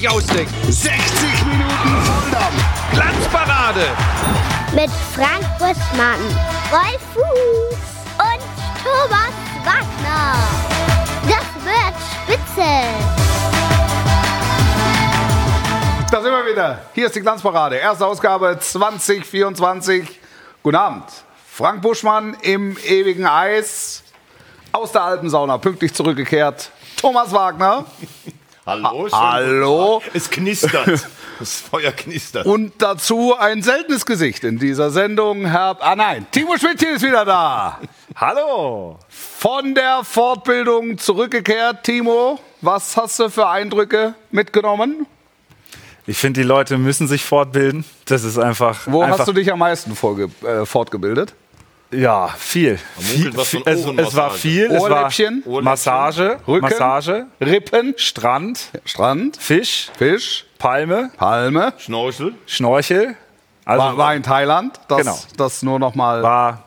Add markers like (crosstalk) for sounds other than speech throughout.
nicht ausdenken. 60 Minuten Volldampf. Glanzparade. Mit Frank Buschmann, Wolf Fuß und Thomas Wagner. Das wird spitze. Da sind wir wieder. Hier ist die Glanzparade. Erste Ausgabe 2024. Guten Abend. Frank Buschmann im ewigen Eis. Aus der Alpensauna pünktlich zurückgekehrt. Thomas Wagner. Hallo, schön. Hallo. Es knistert. (laughs) Das Feuer knistert. Und dazu ein seltenes Gesicht in dieser Sendung. Herr, ah nein, Timo Schmidtchen ist wieder da. (laughs) Hallo. Von der Fortbildung zurückgekehrt. Timo, was hast du für Eindrücke mitgenommen? Ich finde, die Leute müssen sich fortbilden. Das ist einfach. Wo einfach, hast du dich am meisten äh, fortgebildet? Ja, viel. viel, viel es, es war viel. Es war Ohrläppchen, Massage, Rücken, Massage, Rippen, Strand, Strand, Fisch, Fisch, Palme, Palme. Schnorchel. Schnorchel. Also War, war in Thailand. Das, Genau. das nur noch mal war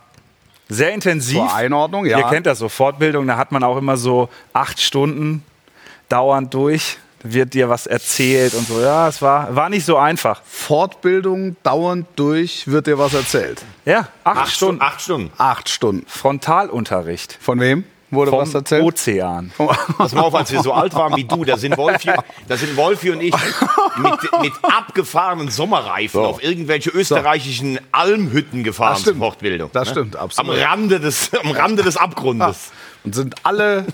sehr intensiv. zur Einordnung. Ja. Ihr kennt das so, Fortbildung, da hat man auch immer so acht Stunden dauernd durch. Da wird dir was erzählt und so. Ja, es war, war nicht so einfach. Fortbildung dauernd durch, wird dir was erzählt. Ja, acht, Acht Stunden. Stunden. Acht Stunden. Acht Stunden. Frontalunterricht. Von wem wurde was Vom erzählt? Ozean. (laughs) Pass mal auf, als wir so alt waren wie du, da sind Wolfi, da sind Wolfi und ich mit, mit abgefahrenen Sommerreifen auf irgendwelche österreichischen Almhütten gefahren Das zur stimmt. Fortbildung. Das ne? stimmt, Am absolut. Rande des, am Rande des Abgrundes. Und sind alle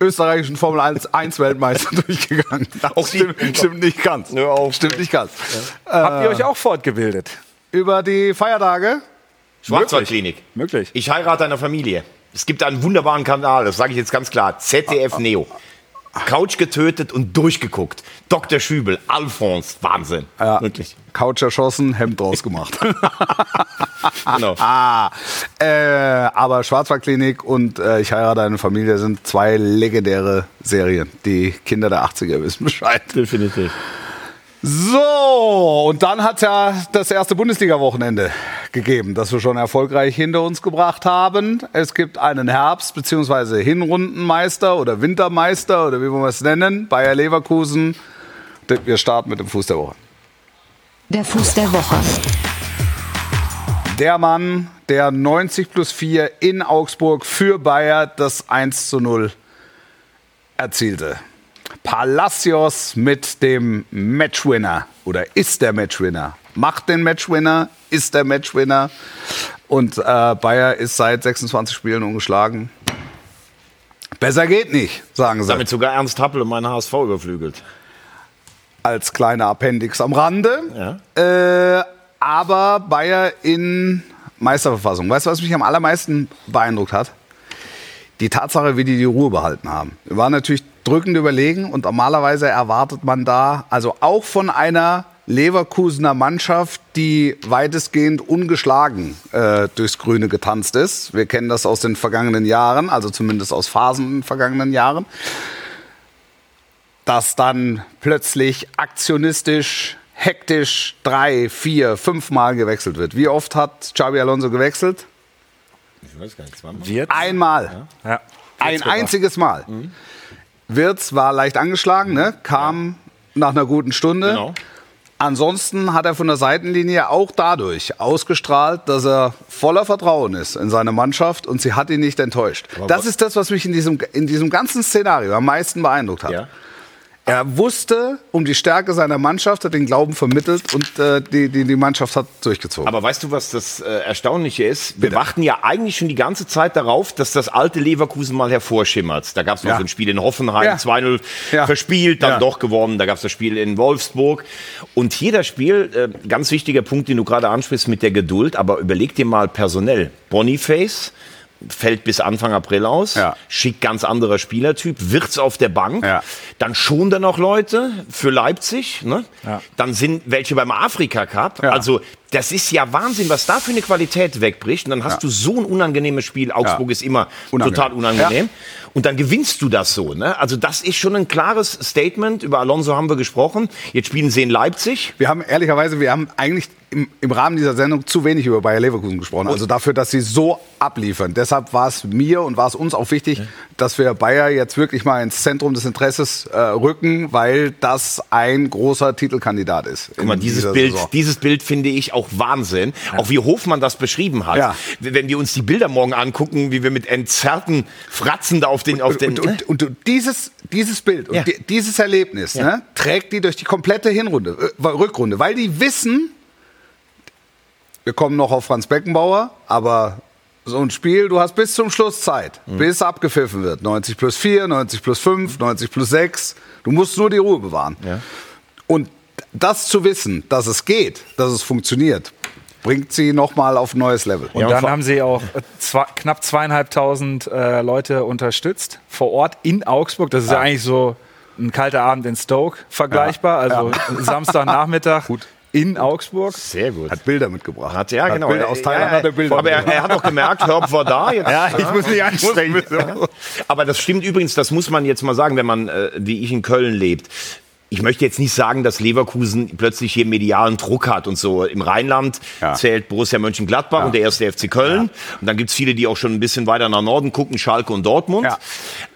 österreichischen Formel 1, 1 Weltmeister (laughs) durchgegangen. Das stimmt, stimmt nicht ganz. Stimmt nicht ganz. Habt ihr euch auch fortgebildet? Über die Feiertage. Schwarzwaldklinik. Möglich. Ich heirate eine Familie. Es gibt einen wunderbaren Kanal, das sage ich jetzt ganz klar. ZDF Neo. Couch getötet und durchgeguckt. Dr. Schübel, Alphonse, Wahnsinn. Ja. Wirklich. Couch erschossen, Hemd draus gemacht. (laughs) Genau. ah, äh, aber Schwarzwaldklinik und äh, Ich heirate eine Familie sind zwei legendäre Serien. Die Kinder der 80er wissen Bescheid. Definitiv. So, und dann hat ja das erste Bundesliga-Wochenende gegeben, das wir schon erfolgreich hinter uns gebracht haben. Es gibt einen Herbst- bzw. Hinrundenmeister oder Wintermeister oder wie wollen wir es nennen, Bayer Leverkusen. Wir starten mit dem Fuß der Woche. Der Fuß der Woche. Der Mann, der 90 plus 4 in Augsburg für Bayer das 1 zu 0 erzielte. Palacios mit dem Matchwinner oder ist der Matchwinner. Macht den Matchwinner, ist der Matchwinner. Und äh, Bayer ist seit 26 Spielen ungeschlagen. Besser geht nicht, sagen sie. Damit sogar Ernst Happel und mein HSV überflügelt. als kleiner Appendix am Rande. Äh, aber Bayer in Meisterverfassung. Weißt du, was mich am allermeisten beeindruckt hat? Die Tatsache, wie die die Ruhe behalten haben. Waren natürlich drückend überlegen und normalerweise erwartet man da, also auch von einer Leverkusener Mannschaft, die weitestgehend ungeschlagen äh, durchs Grüne getanzt ist. Wir kennen das aus den vergangenen Jahren, also zumindest aus Phasen in den vergangenen Jahren dass dann plötzlich aktionistisch, hektisch drei, vier, fünf Mal gewechselt wird. Wie oft hat Xabi Alonso gewechselt? Ich weiß gar nicht, zweimal. Wird? Einmal. Ja. Ein einziges Mal. Wirtz war leicht angeschlagen, ne? kam nach einer guten Stunde. Genau. Ansonsten hat er von der Seitenlinie auch dadurch ausgestrahlt, dass er voller Vertrauen ist in seine Mannschaft und sie hat ihn nicht enttäuscht. Das was- ist das, was mich in diesem, in diesem ganzen Szenario am meisten beeindruckt hat. Ja. Er wusste um die Stärke seiner Mannschaft, hat den Glauben vermittelt und äh, die, die, die Mannschaft hat durchgezogen. Aber weißt du, was das äh, Erstaunliche ist? Wir warten ja eigentlich schon die ganze Zeit darauf, dass das alte Leverkusen mal hervorschimmert. Da gab es noch Ja. so ein Spiel in Hoffenheim, Ja. 2-0 Ja. verspielt, dann Ja. doch gewonnen. Da gab es das Spiel in Wolfsburg. Und hier das Spiel, äh, ganz wichtiger Punkt, den du gerade ansprichst mit der Geduld, aber überleg dir mal personell. Boniface fällt bis Anfang April aus, Ja. schickt ganz anderer Spielertyp, Wirtz auf der Bank, Ja. dann schon da noch Leute für Leipzig, ne? Ja. dann sind welche beim Afrika Cup, also Das ist ja Wahnsinn, was da für eine Qualität wegbricht. Und dann hast Ja. du so ein unangenehmes Spiel. Augsburg Ja. ist immer Unangenehm. total unangenehm. Und dann gewinnst du das so. Ne? Also das ist schon ein klares Statement. Über Alonso haben wir gesprochen. Jetzt spielen sie in Leipzig. Wir haben ehrlicherweise, wir haben eigentlich im, im Rahmen dieser Sendung zu wenig über Bayer Leverkusen gesprochen. Also dafür, dass sie so abliefern. Deshalb war es mir und war es uns auch wichtig, dass wir Bayer jetzt wirklich mal ins Zentrum des Interesses äh, rücken, weil das ein großer Titelkandidat ist. Guck mal, dieses Bild, dieses Bild finde ich auch Wahnsinn. Auch wie Hofmann das beschrieben hat. Ja. Wenn wir uns die Bilder morgen angucken, wie wir mit entzerrten Fratzen da auf den, auf den. und, und, und, und dieses, dieses Bild Ja. und di dieses Erlebnis Ja. ne, trägt die durch die komplette Hinrunde, äh, Rückrunde, weil die wissen, wir kommen noch auf Franz Beckenbauer, aber so ein Spiel, du hast bis zum Schluss Zeit, Mhm. bis abgepfiffen wird. 90 plus 4, 90 plus 5, 90 plus 6. Du musst nur die Ruhe bewahren. Ja. Und das zu wissen, dass es geht, dass es funktioniert, bringt sie nochmal auf ein neues Level. Und Ja, und dann haben sie auch zwei, knapp zweieinhalbtausend äh, Leute unterstützt vor Ort in Augsburg. Das ist ja, eigentlich so ein kalter Abend in Stoke vergleichbar. Also (laughs) Samstagnachmittag in Augsburg. Sehr gut. Hat Bilder mitgebracht. Hat, ja, genau. Bilder, aus Thailand ja, hat er Bilder Aber er, er hat auch gemerkt, Herb war da. Jetzt, Ja, ich muss mich anstrengen. Aber das stimmt übrigens, das muss man jetzt mal sagen, wenn man, äh, wie ich in Köln lebt. Ich möchte jetzt nicht sagen, dass Leverkusen plötzlich hier medialen Druck hat und so. Im Rheinland Ja. zählt Borussia Mönchengladbach und der erste FC Köln. Und dann gibt's viele, die auch schon ein bisschen weiter nach Norden gucken, Schalke und Dortmund.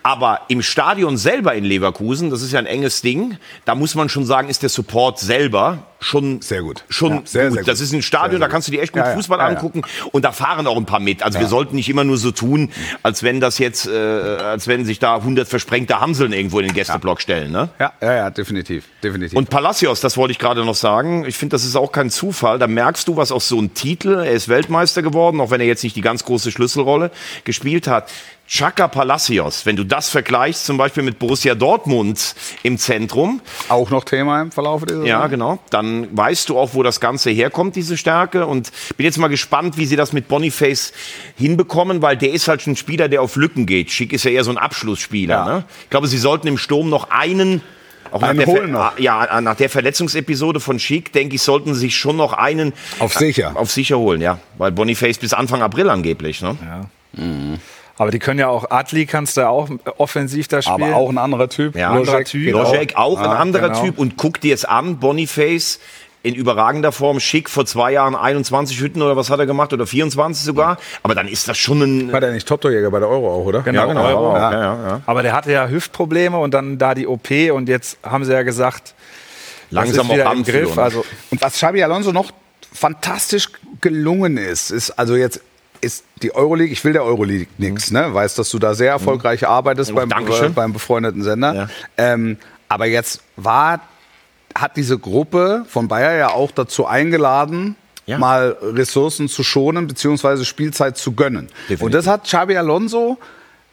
Aber im Stadion selber in Leverkusen, das ist ja ein enges Ding, da muss man schon sagen, ist der Support selber schon Sehr gut. Schon Ja, sehr, gut. sehr gut. Das ist ein Stadion, Sehr, da kannst du dir echt gut Ja. Fußball Ja, angucken und da fahren auch ein paar mit. Also wir sollten nicht immer nur so tun, als wenn das jetzt, äh, als wenn sich da 100 versprengte Hamseln irgendwo in den Gästeblock stellen. Ne? Ja, ja, ja, definitiv. definitiv. Und Palacios, das wollte ich gerade noch sagen. Ich finde, das ist auch kein Zufall. Da merkst du, was auch so ein Titel. Er ist Weltmeister geworden, auch wenn er jetzt nicht die ganz große Schlüsselrolle gespielt hat. Chaka Palacios, wenn du das vergleichst, zum Beispiel mit Borussia Dortmund im Zentrum, auch noch Thema im Verlauf dieser ja, genau. Dann weißt du auch, wo das Ganze herkommt, diese Stärke. Und bin jetzt mal gespannt, wie sie das mit Boniface hinbekommen, weil der ist halt schon ein Spieler, der auf Lücken geht. Schick ist ja eher so ein Abschlussspieler. Ja. Ne? Ich glaube, sie sollten im Sturm noch einen. Auch nach der, noch. Ja, nach der Verletzungsepisode von Schick, denke ich, sollten sie sich schon noch einen Auf sicher. auf sicher holen, ja. Weil Boniface bis Anfang April angeblich. Ne? Aber die können ja auch, Adli kannst du auch offensiv da spielen. Aber auch ein anderer Typ. Ja, Anderer Typ. Lojek auch ein Ah, anderer genau. Typ und guck dir es an, Boniface in überragender Form, schick, vor zwei Jahren 21 Hütten oder was hat er gemacht oder 24 sogar, aber dann ist das schon ein... War der nicht Top-Torjäger bei der Euro auch, oder? Genau, genau, Euro. ja, ja, ja. Aber der hatte ja Hüftprobleme und dann da die OP und jetzt haben sie ja gesagt, Langsam das ist wieder auch im Anführung, Griff. Also Und was Xabi Alonso noch fantastisch gelungen ist, ist also jetzt ist die Euroleague, ich will der Euroleague nichts, ne? Weiß, dass du da sehr erfolgreich arbeitest beim, Dankeschön. beim befreundeten Sender. Ja. Ähm, aber jetzt war, hat diese Gruppe von Bayer ja auch dazu eingeladen, Ja. mal Ressourcen zu schonen, beziehungsweise Spielzeit zu gönnen. Definitiv. Und das hat Xabi Alonso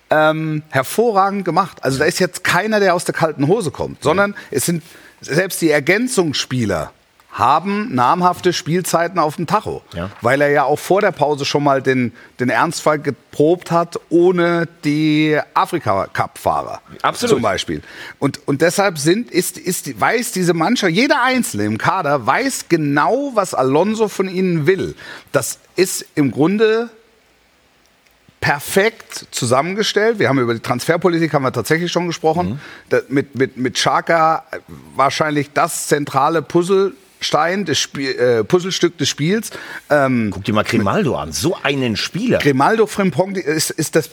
ähm, hervorragend gemacht. Also da ist jetzt keiner, der aus der kalten Hose kommt, sondern es sind selbst die Ergänzungsspieler haben namhafte Spielzeiten auf dem Tacho, Ja. weil er ja auch vor der Pause schon mal den, den Ernstfall geprobt hat, ohne die Afrika-Cup-Fahrer Absolut. zum Beispiel. Und, und deshalb sind, ist, ist, weiß diese Mannschaft, jeder Einzelne im Kader weiß genau, was Alonso von ihnen will. Das ist im Grunde perfekt zusammengestellt. Wir haben über die Transferpolitik haben wir tatsächlich schon gesprochen. Da, mit, mit, mit Xhaka wahrscheinlich das zentrale Puzzlestein des Spiel, äh, Puzzlestück des Spiels. Ähm, Guck dir mal Grimaldo an, so einen Spieler. Grimaldo Frimpong ist, ist das,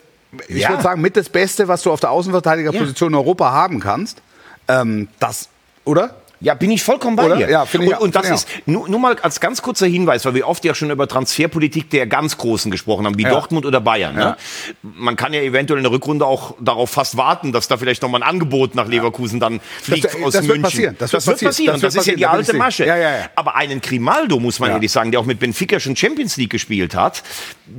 ich Ja. würde sagen, mit das Beste, was du auf der Außenverteidigerposition in Europa haben kannst. Ähm, das, oder? Ja, bin ich vollkommen bei Oder? dir. Ja, finde ich und, und das finde ist nur, nur mal als ganz kurzer Hinweis, weil wir oft ja schon über Transferpolitik der ganz Großen gesprochen haben, wie Dortmund oder Bayern. Ne? Man kann ja eventuell in der Rückrunde auch darauf fast warten, dass da vielleicht nochmal ein Angebot nach Leverkusen dann fliegt Das- aus das wird München. passieren. Das wird wird passieren. passieren. Das Das, wird ist ja die passieren. Alte ich Masche. Ja, ja, ja. Aber einen Grimaldo, muss man Ja. ehrlich sagen, der auch mit Benfica schon Champions League gespielt hat,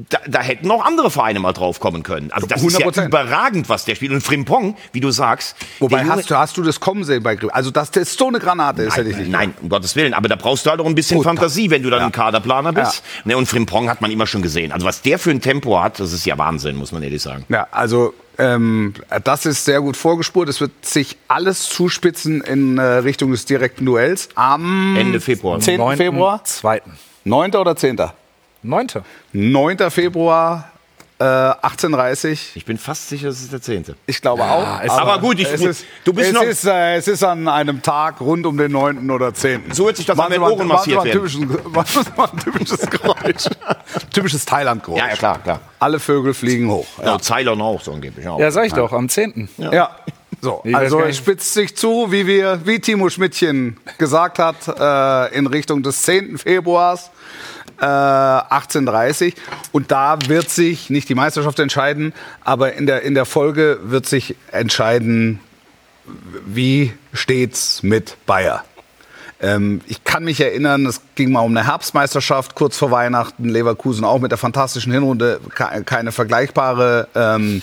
da, da hätten auch andere Vereine mal drauf kommen können. Also das ist ja 100%. überragend, was der spielt. Und Frimpong, wie du sagst, Wobei hast du, hast du das kommen sehen bei Grimm? Also das, das ist so eine Granate, ist hätte ich nicht. Nein, um Gottes Willen. Aber da brauchst du halt auch ein bisschen Gut, Fantasie, wenn du dann ja. ein Kaderplaner bist. Ne, und Frimpong hat man immer schon gesehen. Also was der für ein Tempo hat, das ist ja Wahnsinn, muss man ehrlich sagen. Ja, also ähm, das ist sehr gut vorgespurt. Es wird sich alles zuspitzen in äh, Richtung des direkten Duells am Ende Februar. 10. Februar. Zweiten. 9. oder 10.? Neunte. 9. Februar, äh, 18.30 Ich bin fast sicher, es ist der 10. Ich glaube auch. es- Aber gut, ich- es ist, du bist es noch- Ist, äh, es ist an einem Tag rund um den 9. oder 10. So hört sich das an, wenn Machen Ohren massiert ein typisches- (laughs) mal ein typisches Geräusch. (laughs) typisches Thailand-Geräusch. Ja, ja, klar, klar. Alle Vögel fliegen hoch. Ja, Ceylon auch so angeblich. Auch. Ja, sag ich doch, am 10. Ja. So, also es spitzt sich zu, wie wir, wie Timo Schmidtchen gesagt hat, äh, in Richtung des 10. Februars äh, 1830. Und da wird sich nicht die Meisterschaft entscheiden, aber in der, in der Folge wird sich entscheiden, wie steht's mit Bayer. Ähm, ich kann mich erinnern, es ging mal um eine Herbstmeisterschaft kurz vor Weihnachten. Leverkusen auch mit der fantastischen Hinrunde, ke- keine vergleichbare ähm,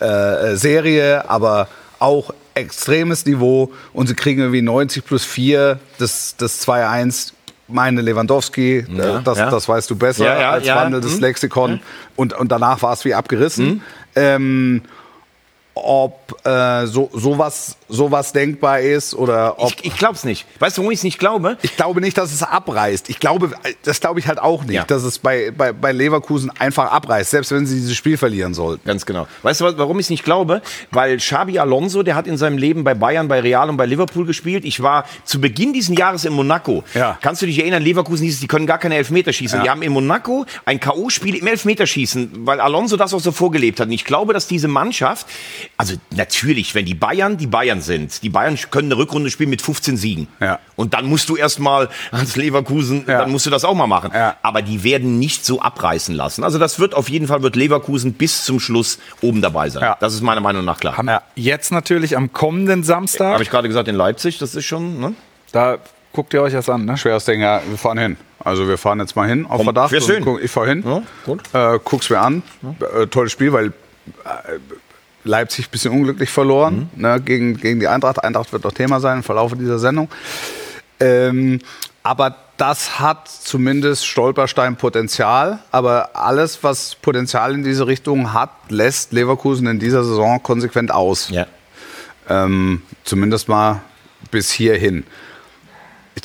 äh, Serie, aber auch extremes Niveau. Und sie kriegen irgendwie 90 plus 4, das, das 2-1. Meine Lewandowski, Ja, äh, das, ja. das weißt du besser Ja, ja, als ja. wandelndes Hm. Lexikon. Und, und danach war es wie abgerissen. Ähm, ob äh, so, sowas, sowas denkbar ist oder ob. Ich, ich glaube es nicht. Weißt du, warum ich es nicht glaube? Ich glaube nicht, dass es abreißt. Ich glaube, das glaube ich halt auch nicht, Ja. dass es bei, bei, bei Leverkusen einfach abreißt, selbst wenn sie dieses Spiel verlieren sollten. Ganz genau. Weißt du, warum ich es nicht glaube? Weil Xabi Alonso, der hat in seinem Leben bei Bayern, bei Real und bei Liverpool gespielt. Ich war zu Beginn dieses Jahres in Monaco. Ja. Kannst du dich erinnern, Leverkusen hieß es, die können gar keine Elfmeter schießen. Ja. Die haben in Monaco ein K.O.-Spiel im Elfmeterschießen, weil Alonso das auch so vorgelebt hat. Und ich glaube, dass diese Mannschaft, also natürlich, wenn die Bayern die Bayern sind, die Bayern können eine Rückrunde spielen mit 15 Siegen. Ja. Und dann musst du erstmal als Leverkusen, Ja. dann musst du das auch mal machen. Ja. Aber die werden nicht so abreißen lassen. Also das wird auf jeden Fall, wird Leverkusen bis zum Schluss oben dabei sein. Ja. Das ist meiner Meinung nach klar. Haben Ja. Jetzt natürlich am kommenden Samstag. Habe ich gerade gesagt, in Leipzig, das ist schon, ne? da guckt ihr euch das an, ne? Schweres Ding, ja, wir fahren hin. Also wir fahren jetzt mal hin auf Komm, Verdacht. guck- Ich fahre hin, Ja, gut. Äh, guck's mir an. Äh, tolles Spiel, weil äh, Leipzig ein bisschen unglücklich verloren Mhm. ne, gegen, gegen die Eintracht. Eintracht wird noch Thema sein im Verlauf dieser Sendung. Ähm, aber das hat zumindest Stolperstein-Potenzial. Aber alles, was Potenzial in diese Richtung hat, lässt Leverkusen in dieser Saison konsequent aus. Ja. Ähm, zumindest mal bis hierhin.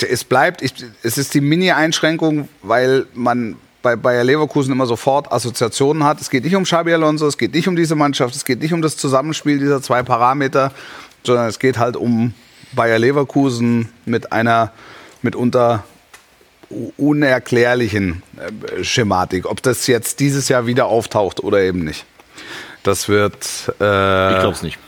Es bleibt, ich, es ist die Mini-Einschränkung, weil man bei Bayer Leverkusen immer sofort Assoziationen hat. Es geht nicht um Xabi Alonso, es geht nicht um diese Mannschaft, es geht nicht um das Zusammenspiel dieser zwei Parameter, sondern es geht halt um Bayer Leverkusen mit einer mitunter unerklärlichen äh, Schematik. Ob das jetzt dieses Jahr wieder auftaucht oder eben nicht. Das wird. Äh, Ich glaube es nicht.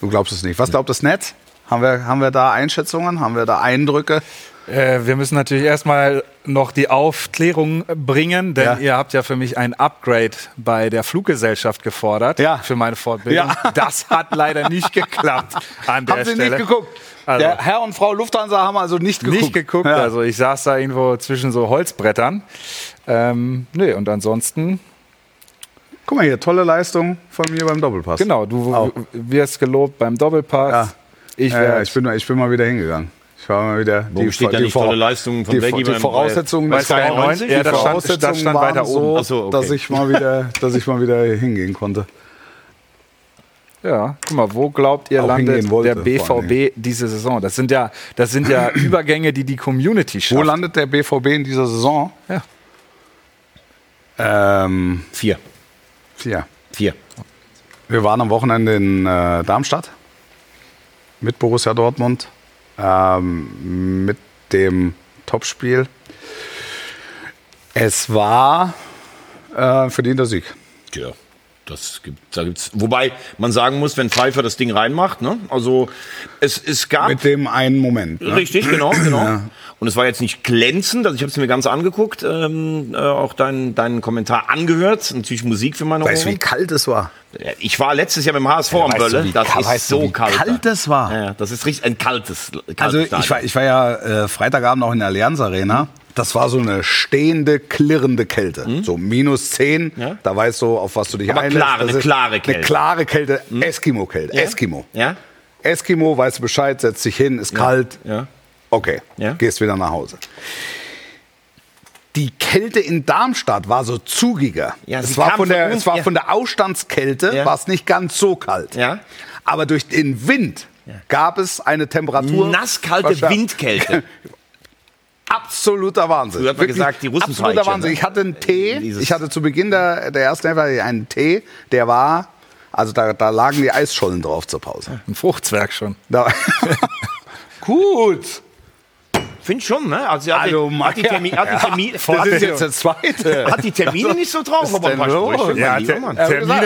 Du glaubst es nicht. Was glaubt das Netz? Haben wir, haben wir da Einschätzungen? Haben wir da Eindrücke? Äh, wir müssen natürlich erstmal noch die Aufklärung bringen, denn Ja. ihr habt ja für mich ein Upgrade bei der Fluggesellschaft gefordert Ja. für meine Fortbildung. Ja. (laughs) Das hat leider nicht geklappt an der Haben Sie Stelle. nicht geguckt? Also- Der Herr und Frau Lufthansa haben also nicht geguckt. Nicht geguckt, also ich saß da irgendwo zwischen so Holzbrettern. Ähm, nö, und ansonsten, Guck mal hier, tolle Leistung von mir beim Doppelpass. genau, du Auch. wirst gelobt beim Doppelpass. Ja. Ich ja, ich, bin, ich bin mal wieder hingegangen. War mal wieder. Warum steht da nicht tolle Leistungen von die, die beim- Voraussetzungen, bei des Sky Vereins- 90? die Ja, das stand- Voraussetzungen das stand weiter oben. so, so, okay. dass ich mal wieder, dass ich mal wieder hingehen konnte. Ja, guck mal, wo glaubt ihr Auch landet wollte, der BVB diese Saison? Das sind ja, das sind ja (clears throat) Übergänge, die die Community schafft. Wo landet der BVB in dieser Saison? Ja. Ähm, Vier. vier. Vier. Wir waren am Wochenende in äh, Darmstadt mit Borussia Dortmund, ähm, mit dem Topspiel. Es war äh, verdienter Sieg. Tja, das gibt, da gibt's. Wobei man sagen muss, wenn Pfeiffer das Ding reinmacht, ne? Also es, es gab. Mit dem einen Moment. Ne? Richtig, genau, genau. Und es war jetzt nicht glänzend, also ich habe es mir ganz angeguckt, ähm, äh, auch deinen deinen Kommentar angehört, natürlich Musik für meine Weißt du, wie kalt es war? Ja, Ich war letztes Jahr mit dem HSV am weißt du, Bölle, das kalt- ist so wie kalt. kalt da. das war? Ja, ja, das ist richtig ein kaltes, kaltes Also ich war, ich war ja äh, Freitagabend auch in der Allianz Arena. Das war so eine stehende, klirrende Kälte. So minus 10, Ja. da weißt du, auf was du dich Aber einlässt. klare, eine klare Eine Kälte. klare Kälte, Eskimo-Kälte, Eskimo. Ja? Eskimo, weißt du Bescheid, setzt dich hin, ist kalt. Ja. Okay, Ja. gehst wieder nach Hause. Die Kälte in Darmstadt war so zugiger. Ja, es, war von von der, uns, es war ja. von der Ausstandskälte Ja. war es nicht ganz so kalt. Ja. Aber durch den Wind gab es eine Temperatur. Nasskalte Windkälte. (laughs) absoluter Wahnsinn. Früher hat man gesagt, die Russenpeitsche, Absoluter Wahnsinn. ne? Ich hatte einen Tee, Dieses- ich hatte zu Beginn der, der ersten Hälfte einen Tee, der war, also da, da lagen die Eisschollen drauf zur Pause. Ein Fruchtzwerg schon. Da, (laughs) Gut. Finde ich schon, ne? Also, sie hat, Also, die, hat die Termine, hat die Termine, Das ist jetzt der zweite. (laughs) hat die Termine nicht so drauf, aber ein paar? Sprüche, Ja. Ter- Termine,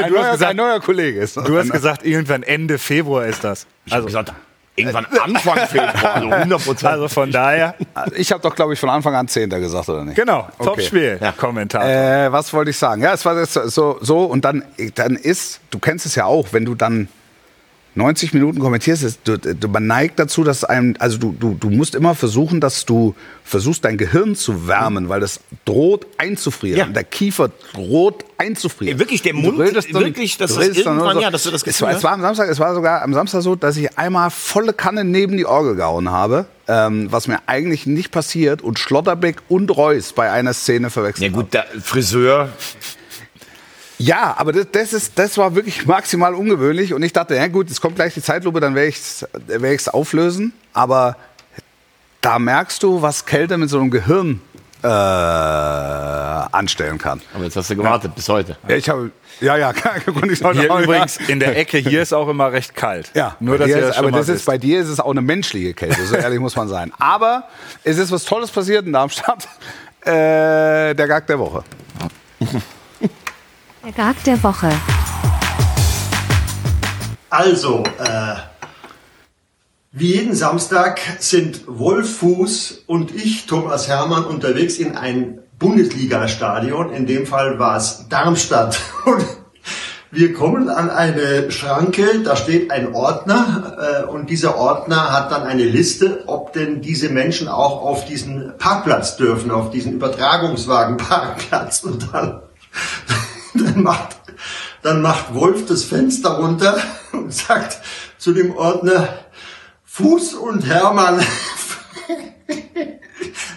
ein, du hast gesagt- ein neuer Kollege ist. Du hast gesagt, irgendwann Ende Februar ist das. Ich Also, gesagt, irgendwann Anfang Februar, also 100 Prozent. also von daher, Ich habe doch, glaube ich, von Anfang an Zehnter gesagt, oder nicht? genau, Okay. Topspiel. Ja. Kommentar. Äh, was wollte ich sagen? Ja, es war jetzt so, so und dann, dann ist, du kennst es ja auch, wenn du dann 90 Minuten kommentierst, ist, du, du, man neigt dazu, dass einem, also du, du, du musst immer versuchen, dass du versuchst, dein Gehirn zu wärmen, weil das droht einzufrieren. Ja. Der Kiefer droht einzufrieren. Ja, wirklich, der Mund, redest wirklich, dass das dann irgendwann, ja, dass du das es war, es war am Samstag, es war sogar am Samstag so, dass ich einmal volle Kanne neben die Orgel gehauen habe, ähm, was mir eigentlich nicht passiert und Schlotterbeck und Reus bei einer Szene verwechselt Ja gut, der Friseur, ja, aber das, das, ist, das war wirklich maximal ungewöhnlich und ich dachte, ja gut, es kommt gleich die Zeitlupe, dann werde ich es werd ich's auflösen. Aber da merkst du, was Kälte mit so einem Gehirn äh, anstellen kann. aber jetzt hast du gewartet bis heute. Ja, ich habe, ja, ja, (laughs) konnte ich heute Hier auch übrigens in der Ecke, hier ist auch immer recht kalt. Ja, nur dass ihr ist, das schon aber das ist, wisst. bei dir ist es auch eine menschliche Kälte, so ehrlich muss man sein. Aber es ist was Tolles passiert in Darmstadt. (laughs) Äh, der Gag der Woche. (laughs) Der Gag der Woche. Also, äh, wie jeden Samstag sind Wolf Fuß und ich, Thomas Hermann, unterwegs in ein Bundesliga-Stadion. In dem Fall war es Darmstadt. (laughs) Und wir kommen an eine Schranke, da steht ein Ordner äh, und dieser Ordner hat dann eine Liste, ob denn diese Menschen auch auf diesen Parkplatz dürfen, auf diesen Übertragungswagenparkplatz. Und dann, (laughs) dann macht dann macht Wolf das Fenster runter und sagt zu dem Ordner, Fuß und Hermann. (laughs)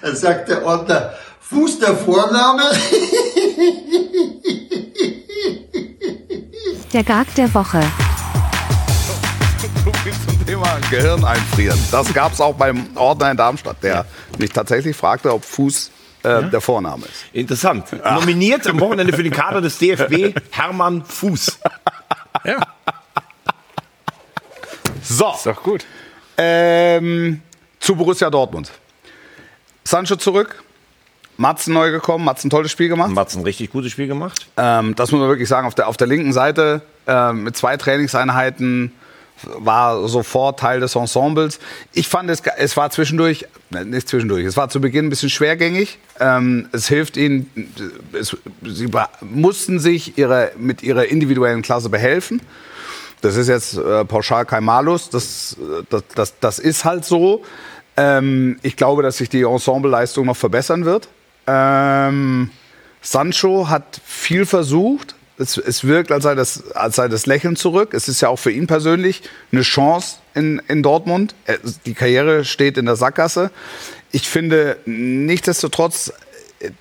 Dann sagt der Ordner, Fuß der Vorname. (laughs) Der Gag der Woche. So viel zum Thema Gehirn einfrieren. Das gab es auch beim Ordner in Darmstadt, der mich tatsächlich fragte, ob Fuß äh, der Vorname ist. Interessant. (laughs) Nominiert am Wochenende für den Kader des DFB (laughs) Hermann Fuß. Ja, So, ist doch gut. ähm, zu Borussia Dortmund. Sancho zurück, Matzen neu gekommen, Matzen tolles Spiel gemacht. Hat ein richtig gutes Spiel gemacht. Ähm, das muss man wirklich sagen, auf der, auf der linken Seite ähm, mit zwei Trainingseinheiten war sofort Teil des Ensembles. Ich fand, es, es war zwischendurch, ne, nicht zwischendurch, es war zu Beginn ein bisschen schwergängig. Ähm, es hilft ihnen, es, sie mussten sich ihre, mit ihrer individuellen Klasse behelfen. Das ist jetzt äh, pauschal kein Malus, das, äh, das, das, das ist halt so. Ähm, ich glaube, dass sich die Ensembleleistung noch verbessern wird. Ähm, Sancho hat viel versucht. Es, es wirkt, als sei, das, als sei das Lächeln zurück. Es ist ja auch für ihn persönlich eine Chance in, in Dortmund. Die Karriere steht in der Sackgasse. Ich finde nichtsdestotrotz,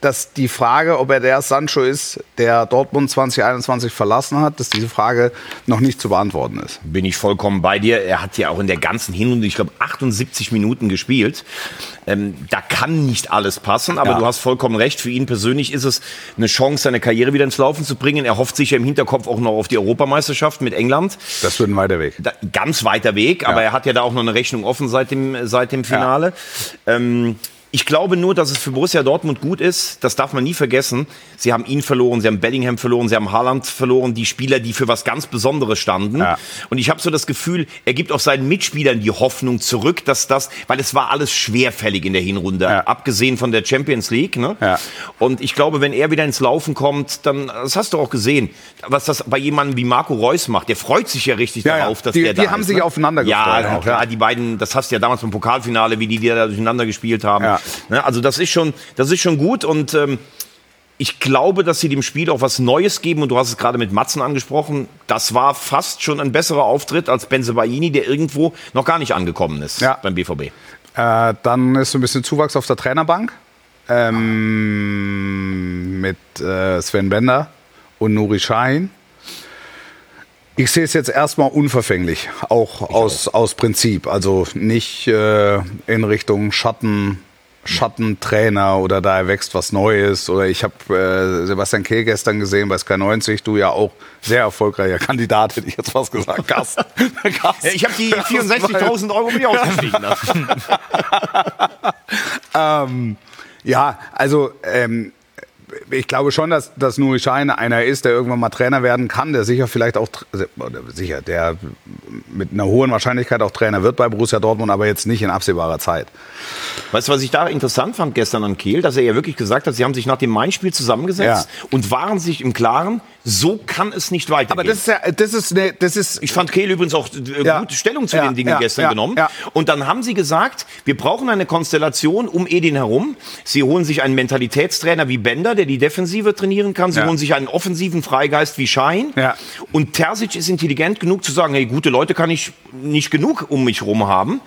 dass die Frage, ob er der Sancho ist, der Dortmund 2021 verlassen hat, dass diese Frage noch nicht zu beantworten ist. Bin ich vollkommen bei dir. Er hat ja auch in der ganzen Hinrunde, ich glaube, 78 Minuten gespielt. Ähm, da kann nicht alles passen, aber Ja. du hast vollkommen recht. Für ihn persönlich ist es eine Chance, seine Karriere wieder ins Laufen zu bringen. Er hofft sich ja im Hinterkopf auch noch auf die Europameisterschaft mit England. Das wird ein weiter Weg. Da, ganz weiter Weg, aber Ja. er hat ja da auch noch eine Rechnung offen seit dem, seit dem Finale. Ähm, ich glaube nur, dass es für Borussia Dortmund gut ist. Das darf man nie vergessen. Sie haben ihn verloren, sie haben Bellingham verloren, sie haben Haaland verloren, die Spieler, die für was ganz Besonderes standen. Ja. Und ich habe so das Gefühl, er gibt auch seinen Mitspielern die Hoffnung zurück, dass das, weil es war alles schwerfällig in der Hinrunde, Ja. abgesehen von der Champions League. Ne? Ja. Und ich glaube, wenn er wieder ins Laufen kommt, dann, das hast du auch gesehen, was das bei jemandem wie Marco Reus macht. Der freut sich ja richtig Ja, ja. darauf, dass Die- der die da haben ist, sich ne? aufeinander Ja, gefreut auch, klar, ja. die beiden, das hast du ja damals beim Pokalfinale, wie die, die da durcheinander gespielt haben. Ja. Ne? Also das ist schon, das ist schon gut und ähm, ich glaube, dass sie dem Spiel auch was Neues geben und du hast es gerade mit Matzen angesprochen. Das war fast schon ein besserer Auftritt als Benzebaini, der irgendwo noch gar nicht angekommen ist Ja. beim BVB. Äh, dann ist so ein bisschen Zuwachs auf der Trainerbank ähm, mit äh, Sven Bender und Nuri Schein. Ich sehe es jetzt erstmal unverfänglich, auch aus, aus Prinzip. Also nicht äh, in Richtung Schatten Schattentrainer oder da erwächst was Neues. Oder ich habe äh, Sebastian Kehl gestern gesehen bei Sky 90, du ja auch sehr erfolgreicher Kandidat, hätte ich jetzt fast gesagt. (laughs) Gast. Gast. Ja, ich habe die 64.000 Euro mir ausgestiegen lassen. (laughs) ähm, ja, also ähm, ich glaube schon, dass, dass Nuri Schein einer ist, der irgendwann mal Trainer werden kann, der sicher vielleicht auch, oder sicher, der mit einer hohen Wahrscheinlichkeit auch Trainer wird bei Borussia Dortmund, aber jetzt nicht in absehbarer Zeit. Weißt du, was ich da interessant fand gestern an Kehl, dass er ja wirklich gesagt hat, sie haben sich nach dem Main-Spiel zusammengesetzt Ja. und waren sich im Klaren, so kann es nicht weitergehen. Aber das ist ja, das ist, ne, das ist, Ich fand Kehl übrigens auch äh, Ja. gute Stellung zu Ja, den Dingen ja, gestern genommen. ja. Und dann haben sie gesagt, wir brauchen eine Konstellation um Edin herum. Sie holen sich einen Mentalitätstrainer wie Bender, der die Defensive trainieren kann. Sie holen sich einen offensiven Freigeist wie Schein. Ja. Und Terzic ist intelligent genug zu sagen, hey, gute Leute kann ich nicht genug um mich rum haben.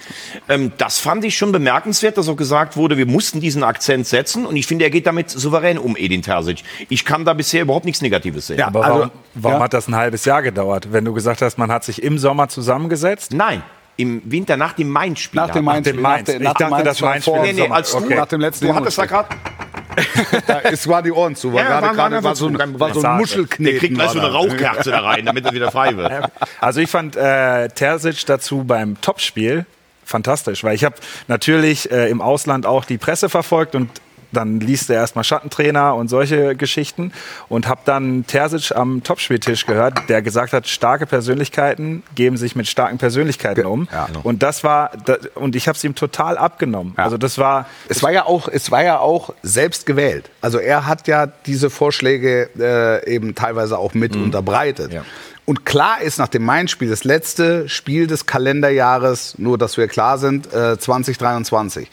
Ähm, das fand ich schon bemerkenswert, dass auch gesagt wurde, wir mussten diesen Akzent setzen. Und ich finde, er geht damit souverän um, Edin Terzic. Ich kann da bisher überhaupt nichts Negatives sehen. Aber Also, warum, warum ja. hat das ein halbes Jahr gedauert? Wenn du gesagt hast, man hat sich im Sommer zusammengesetzt? Nein, im Winter nach dem Main-Spiel. nach dem Nach Mainz. dem Mainz. Ich dachte, das Mainz-Spiel vor- Nee, nee, als du, Okay. Nach dem letzten du hattest da gerade (laughs) Da ist, war die Ohren zu. War Ja, gerade, war einfach so ein, war so ein. Muschelkneten. Der kriegt gleich so war eine. Rauchkerze da rein, damit er wieder frei wird. Also ich fand äh, Terzic dazu beim Topspiel fantastisch, weil ich habe natürlich äh, im Ausland auch die Presse verfolgt und dann liest er erstmal Schattentrainer und solche Geschichten und habe dann Terzic am Topspieltisch gehört, der gesagt hat, starke Persönlichkeiten geben sich mit starken Persönlichkeiten um. Ja, genau. Und das war da, und ich habe es ihm total abgenommen. Also das war Es war ja auch, es war ja auch selbst gewählt. Also er hat ja diese Vorschläge äh, eben teilweise auch mit unterbreitet. Ja. Und klar ist nach dem Main-Spiel, das letzte Spiel des Kalenderjahres, nur dass wir klar sind, äh, 2023.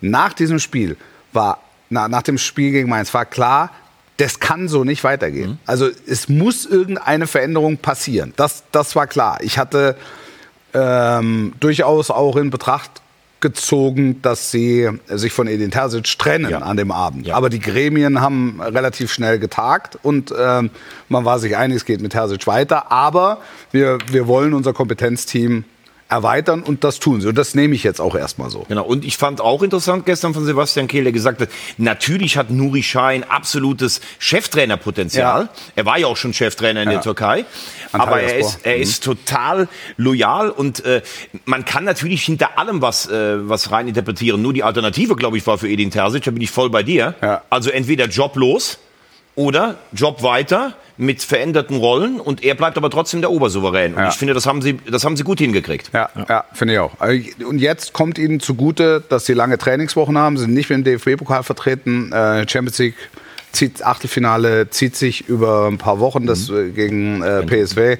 Nach diesem Spiel war, na, nach dem Spiel gegen Mainz war klar, das kann so nicht weitergehen. Also es muss irgendeine Veränderung passieren. Das, das war klar. Ich hatte ähm, durchaus auch in Betracht gezogen, dass sie sich von Edin Terzic trennen an dem Abend. Aber die Gremien haben relativ schnell getagt und ähm, man war sich einig, es geht mit Terzic weiter. Aber wir, wir wollen unser Kompetenzteam erweitern und das tun sie. Und das nehme ich jetzt auch erstmal so. Genau. Und ich fand auch interessant gestern von Sebastian Kehl, der gesagt hat, natürlich hat Nuri Schein absolutes Cheftrainerpotenzial. Ja. Er war ja auch schon Cheftrainer in der Türkei. Antalya Aber er ist, er Mhm. ist total loyal und äh, man kann natürlich hinter allem was, äh, was rein interpretieren. Nur die Alternative, glaube ich, war für Edin Terzic, da bin ich voll bei dir. Ja. Also entweder Job los oder Job weiter mit veränderten Rollen und er bleibt aber trotzdem der Obersouverän. Und Ja. ich finde, das haben sie, das haben sie gut hingekriegt. Ja, ja. finde ich auch. Also, Und jetzt kommt ihnen zugute, dass sie lange Trainingswochen haben, sind nicht mehr im DFB-Pokal vertreten. Äh, Champions League zieht Achtelfinale zieht sich über ein paar Wochen das äh, gegen äh, PSW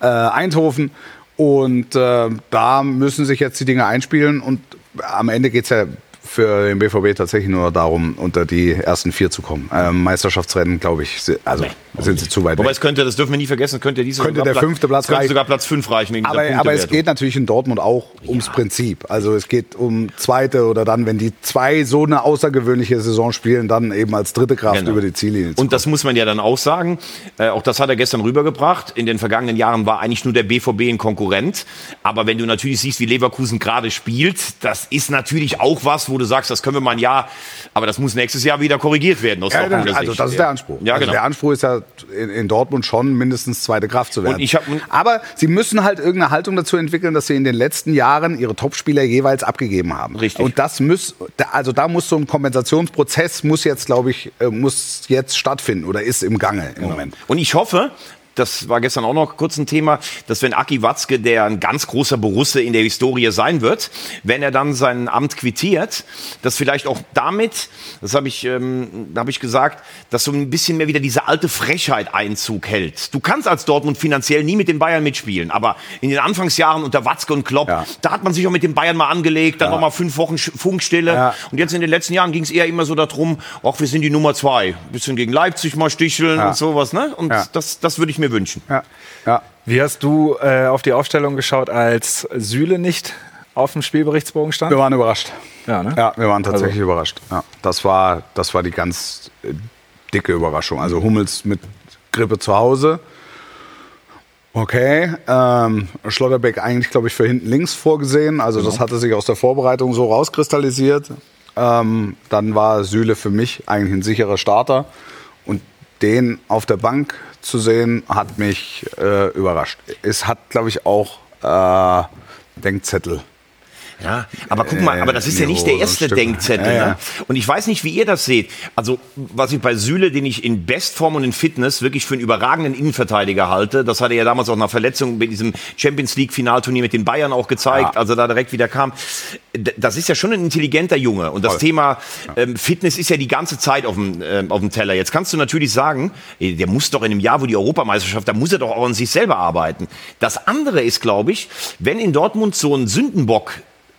äh, Eindhoven und äh, da müssen sich jetzt die Dinge einspielen und am Ende geht es ja für den BVB tatsächlich nur darum, unter die ersten vier zu kommen. Ähm, Meisterschaftsrennen, glaube ich, also sind sie zu weit Wobei weg. es könnte, das dürfen wir nie vergessen, könnte dieses Könnte der fünfte Platz es könnte reichen. sogar Platz 5 reichen wegen Aber, dieser aber es geht natürlich in Dortmund auch ums Prinzip. Also es geht um zweite oder dann, wenn die zwei so eine außergewöhnliche Saison spielen, dann eben als dritte Kraft Genau. über die Ziellinie Und das muss man ja dann auch sagen. Äh, auch das hat er gestern rübergebracht. In den vergangenen Jahren war eigentlich nur der BVB ein Konkurrent. Aber wenn du natürlich siehst, wie Leverkusen gerade spielt, das ist natürlich auch was, wo du sagst, das können wir mal ein Jahr, aber das muss nächstes Jahr wieder korrigiert werden. Aus Ja, Dortmunder also Sicht. das ist der Anspruch. Ja, also genau. Der Anspruch ist ja in, in Dortmund schon mindestens zweite Kraft zu werden. Hab- Aber sie müssen halt irgendeine Haltung dazu entwickeln, dass sie in den letzten Jahren ihre Topspieler jeweils abgegeben haben. Richtig. Und das muss, da- also da muss so ein Kompensationsprozess muss jetzt, glaube ich, äh, muss jetzt stattfinden oder ist im Gange im Moment. Und ich hoffe, das war gestern auch noch kurz ein Thema, dass wenn Aki Watzke, der ein ganz großer Borusse in der Historie sein wird, wenn er dann sein Amt quittiert, dass vielleicht auch damit, das habe ich, ähm, habe ich gesagt, dass so ein bisschen mehr wieder diese alte Frechheit Einzug hält. Du kannst als Dortmund finanziell nie mit den Bayern mitspielen, aber in den Anfangsjahren unter Watzke und Klopp, Ja. da hat man sich auch mit den Bayern mal angelegt, dann noch mal fünf Wochen Funkstille. Ja. Und jetzt in den letzten Jahren ging es eher immer so darum, ach, wir sind die Nummer zwei. Bisschen gegen Leipzig mal sticheln Ja. und sowas, ne? Und Ja. das, das würde ich mir wünschen. Ja, ja. Wie hast du äh, auf die Aufstellung geschaut, als Süle nicht auf dem Spielberichtsbogen stand? Wir waren überrascht. Ja, ne? Ja, wir waren tatsächlich Also- überrascht. Ja, das, war, das war die ganz äh, dicke Überraschung. Also Hummels mit Grippe zu Hause. Okay. Ähm, Schlotterbeck eigentlich, glaube ich, für hinten links vorgesehen. Also das hatte sich aus der Vorbereitung so rauskristallisiert. Ähm, dann war Süle für mich eigentlich ein sicherer Starter. Den auf der Bank zu sehen, hat mich äh, überrascht. Es hat, glaube ich, auch äh, Denkzettel Ja, aber guck mal, aber das ist ja nicht der ein erste. Denkzettel. Ja, ja. Ne? Und ich weiß nicht, wie ihr das seht. Also, was ich bei Süle, den ich in Bestform und in Fitness wirklich für einen überragenden Innenverteidiger halte, das hat er ja damals auch nach Verletzung mit diesem Champions League Finalturnier mit den Bayern auch gezeigt, als er da direkt wieder kam. Das ist ja schon ein intelligenter Junge. Und das Thema ähm, Fitness ist ja die ganze Zeit auf dem, ähm, auf dem Teller. Jetzt kannst du natürlich sagen, der muss doch in einem Jahr, wo die Europameisterschaft, da muss er doch auch an sich selber arbeiten. Das andere ist, glaube ich, wenn in Dortmund so ein Sündenbock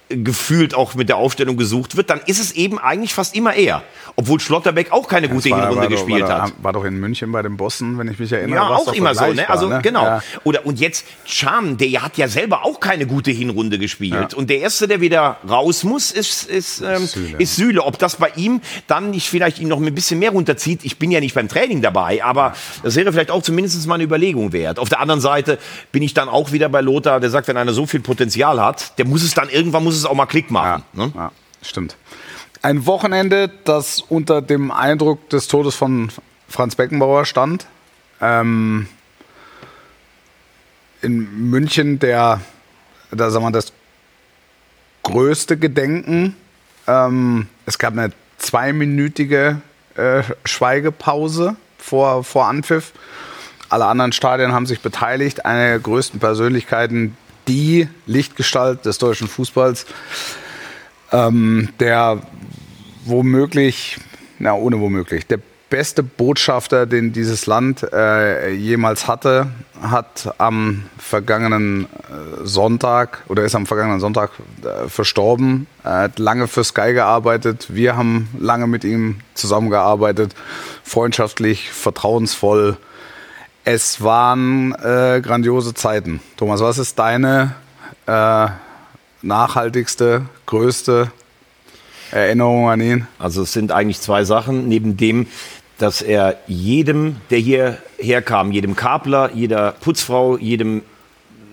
gefühlt auch mit der Aufstellung gesucht wird, dann ist es eben eigentlich fast immer er. Obwohl Schlotterbeck auch keine gute War- Hinrunde war gespielt war, hat. War doch in München bei den Bossen, wenn ich mich erinnere. Ja, auch immer so, ne? Also ne? genau. Ja. Oder und jetzt Chan, der hat ja selber auch keine gute Hinrunde gespielt. Und der erste, der wieder raus muss, ist ist, ähm, Süle. ist Süle. Ob das bei ihm dann nicht vielleicht ihn noch ein bisschen mehr runterzieht, ich bin ja nicht beim Training dabei, aber das wäre vielleicht auch zumindest mal eine Überlegung wert. Auf der anderen Seite bin ich dann auch wieder bei Lothar, der sagt, wenn einer so viel Potenzial hat, der muss es dann irgendwann muss es auch mal Klick machen. Ne? Ja, stimmt. Ein Wochenende, das unter dem Eindruck des Todes von Franz Beckenbauer stand. Ähm, in München der, da sagen wir, das größte Gedenken. Ähm, es gab eine zweiminütige äh, Schweigepause vor, vor Anpfiff. Alle anderen Stadien haben sich beteiligt. Eine der größten Persönlichkeiten, die Lichtgestalt des deutschen Fußballs, ähm, der womöglich, na ohne womöglich, der beste Botschafter, den dieses Land äh, jemals hatte, hat am vergangenen äh, Sonntag oder ist am vergangenen Sonntag äh, verstorben. Er hat lange für Sky gearbeitet. Wir haben lange mit ihm zusammengearbeitet, freundschaftlich, vertrauensvoll. Es waren äh, grandiose Zeiten. Thomas, was ist deine äh, nachhaltigste, größte Erinnerung an ihn? Also es sind eigentlich zwei Sachen. Neben dem, dass er jedem, der hierher kam, jedem Kabler, jeder Putzfrau, jedem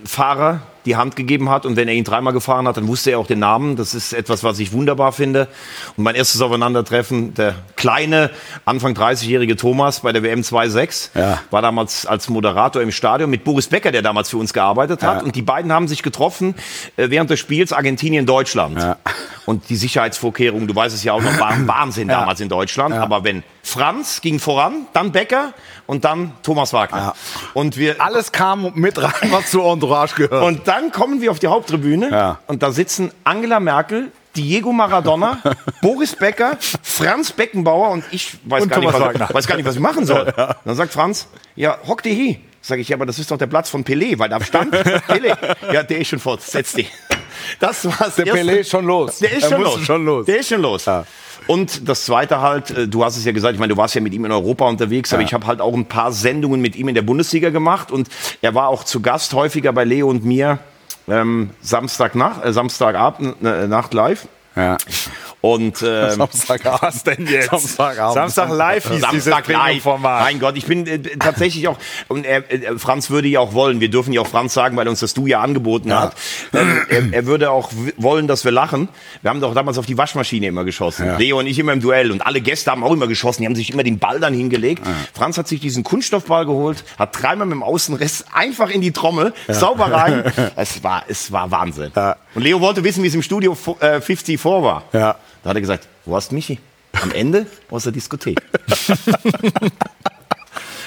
Fahrer die Hand gegeben hat und wenn er ihn dreimal gefahren hat, dann wusste er auch den Namen. Das ist etwas, was ich wunderbar finde. Und mein erstes Aufeinandertreffen, der kleine, Anfang 30-jährige Thomas bei der WM 2.6, Ja. war damals als Moderator im Stadion mit Boris Becker, der damals für uns gearbeitet hat. Ja. Und die beiden haben sich getroffen äh, während des Spiels Argentinien-Deutschland. Ja. Und die Sicherheitsvorkehrungen, du weißt es ja auch noch, waren (laughs) Wahnsinn damals in Deutschland. Aber wenn Franz ging voran, dann Becker und dann Thomas Wagner. Ja. Und wir Alles kam mit rein, was zur Entourage gehört. und dann kommen wir auf die Haupttribüne Ja. und da sitzen Angela Merkel, Diego Maradona, (laughs) Boris Becker, Franz Beckenbauer und ich weiß, Und gar nicht, was, weiß gar nicht, was ich machen soll. (laughs) Dann sagt Franz, ja, hock dich hier. Sag ich, ja, aber das ist doch der Platz von Pelé, weil da stand (laughs) Pelé. Ja, der ist schon fort, setz dich. Das war's. Der Erste- Pelé ist schon los. Der ist schon los. schon los. Der ist schon los. Und das zweite halt, äh, du hast es ja gesagt, ich meine, du warst ja mit ihm in Europa unterwegs, aber ich habe halt auch ein paar Sendungen mit ihm in der Bundesliga gemacht und er war auch zu Gast häufiger bei Leo und mir ähm, Samstagnacht, äh, Samstagabend, äh, Nacht live. Ja. Und (laughs) ähm, Samstagabend. Was denn jetzt? Samstagabend. Samstag live hieß Samstag live. Premium-Format. Mein Gott, ich bin äh, tatsächlich auch, und er, äh, Franz würde ja auch wollen, wir dürfen ja auch Franz sagen, weil uns das Du ja angeboten hat. Ähm, er, er würde auch wollen, dass wir lachen. Wir haben doch damals auf die Waschmaschine immer geschossen. Ja. Leo und ich immer im Duell und alle Gäste haben auch immer geschossen. Die haben sich immer den Ball dann hingelegt. Franz hat sich diesen Kunststoffball geholt, hat dreimal mit dem Außenriss einfach in die Trommel, sauber rein. (laughs) Es war, es war Wahnsinn. Ja. Und Leo wollte wissen, wie es im Studio fo- äh, 54 war. Ja. Da hat er gesagt, wo hast Michi? Am Ende aus der Diskothek. (laughs)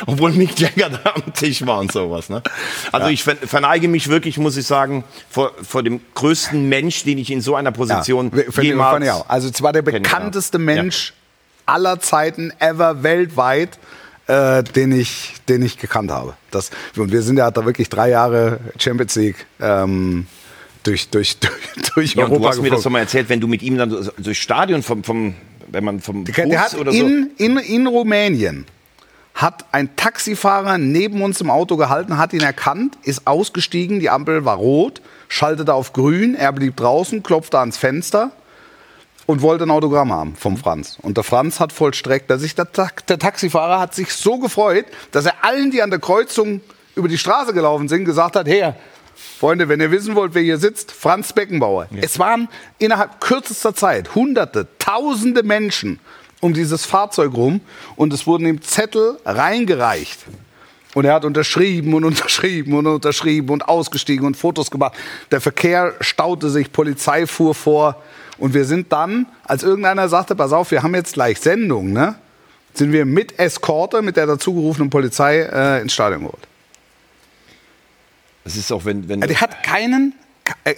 Obwohl Mick Jagger da am Tisch war und sowas. Ne? Also ich ver- verneige mich wirklich, muss ich sagen, vor, vor dem größten Mensch, den ich in so einer Position Ja, ich- jemals... ich auch. Also zwar der bekannteste Mensch aller Zeiten ever weltweit, äh, den, ich, den ich gekannt habe. Das, und wir sind ja da wirklich drei Jahre Champions League ähm, durch, durch, durch, durch Ja, und Europa du hast mir das doch mal erzählt, wenn du mit ihm dann so- durchs Stadion vom, vom wenn man vom Der, der hat oder so... in, in, in Rumänien hat ein Taxifahrer neben uns im Auto gehalten, hat ihn erkannt, ist ausgestiegen, die Ampel war rot, schaltete auf grün, er blieb draußen, klopfte ans Fenster und wollte ein Autogramm haben vom Franz. Und der Franz hat vollstreckt, dass sich der, der Taxifahrer hat sich so gefreut, dass er allen, die an der Kreuzung über die Straße gelaufen sind, gesagt hat, her, Freunde, wenn ihr wissen wollt, wer hier sitzt, Franz Beckenbauer. Es waren innerhalb kürzester Zeit hunderte, tausende Menschen um dieses Fahrzeug rum und es wurden ihm Zettel reingereicht. Und er hat unterschrieben und (laughs) unterschrieben und unterschrieben und ausgestiegen und Fotos gemacht. Der Verkehr staute sich, Polizei fuhr vor. Und wir sind dann, als irgendeiner sagte, pass auf, wir haben jetzt gleich Sendung, ne? sind wir mit Eskorte, mit der dazugerufenen Polizei äh, ins Stadion geholt. Das ist auch, wenn. wenn Der hat keinen,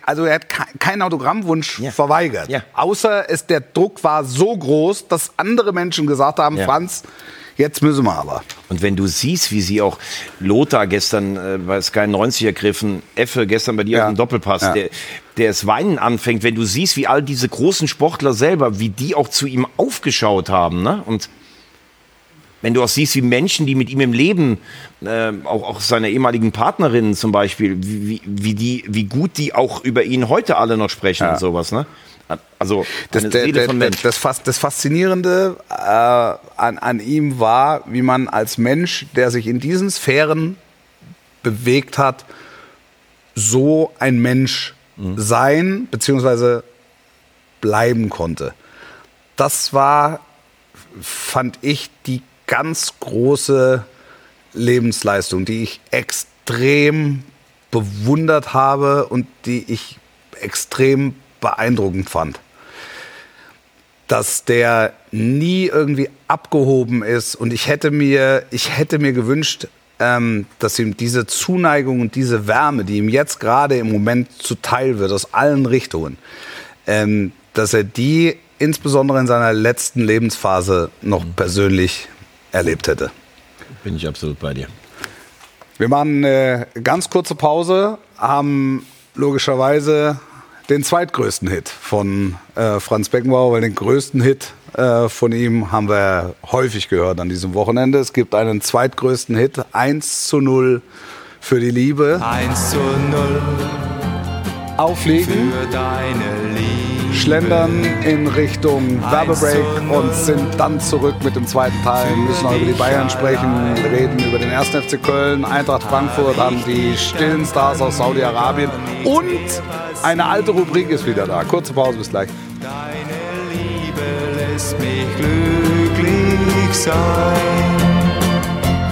also er hat ke- keinen Autogrammwunsch Ja. verweigert. Ja. Außer es, der Druck war so groß, dass andere Menschen gesagt haben, Ja. Franz, jetzt müssen wir aber. Und wenn du siehst, wie sie auch Lothar gestern äh, bei Sky 90 ergriffen, Effe gestern bei dir Ja. auf dem Doppelpass, Ja. der, der das Weinen anfängt, wenn du siehst, wie all diese großen Sportler selber, wie die auch zu ihm aufgeschaut haben, ne? Und wenn du auch siehst, wie Menschen, die mit ihm im Leben, äh, auch, auch seine ehemaligen Partnerinnen zum Beispiel, wie, wie, die, wie gut die auch über ihn heute alle noch sprechen und sowas, ne? Also, Das, der, der, das, das Faszinierende äh, an, an ihm war, wie man als Mensch, der sich in diesen Sphären bewegt hat, so ein Mensch sein bzw. bleiben konnte. Das war, fand ich, die ganz große Lebensleistung, die ich extrem bewundert habe und die ich extrem beeindruckend fand. Dass der nie irgendwie abgehoben ist und ich hätte mir, ich hätte mir gewünscht, ähm, dass ihm diese Zuneigung und diese Wärme, die ihm jetzt gerade im Moment zuteil wird, aus allen Richtungen, ähm, dass er die insbesondere in seiner letzten Lebensphase noch persönlich erlebt hätte. Bin ich absolut bei dir. Wir machen eine ganz kurze Pause, haben logischerweise den zweitgrößten Hit von äh, Franz Beckenbauer, weil den größten Hit äh, von ihm haben wir häufig gehört an diesem Wochenende. Es gibt einen zweitgrößten Hit, 1 zu 0 für die Liebe. 1 zu 0 Auflegen, für deine Liebe. Schlendern in Richtung Werbebreak und sind dann zurück mit dem zweiten Teil. Wir müssen noch über die Bayern sprechen, wir reden über den 1. FC Köln, Eintracht Frankfurt, haben die stillen Stars aus Saudi-Arabien und eine alte Rubrik ist wieder da. Kurze Pause, bis gleich. Deine Liebe lässt mich glücklich sein.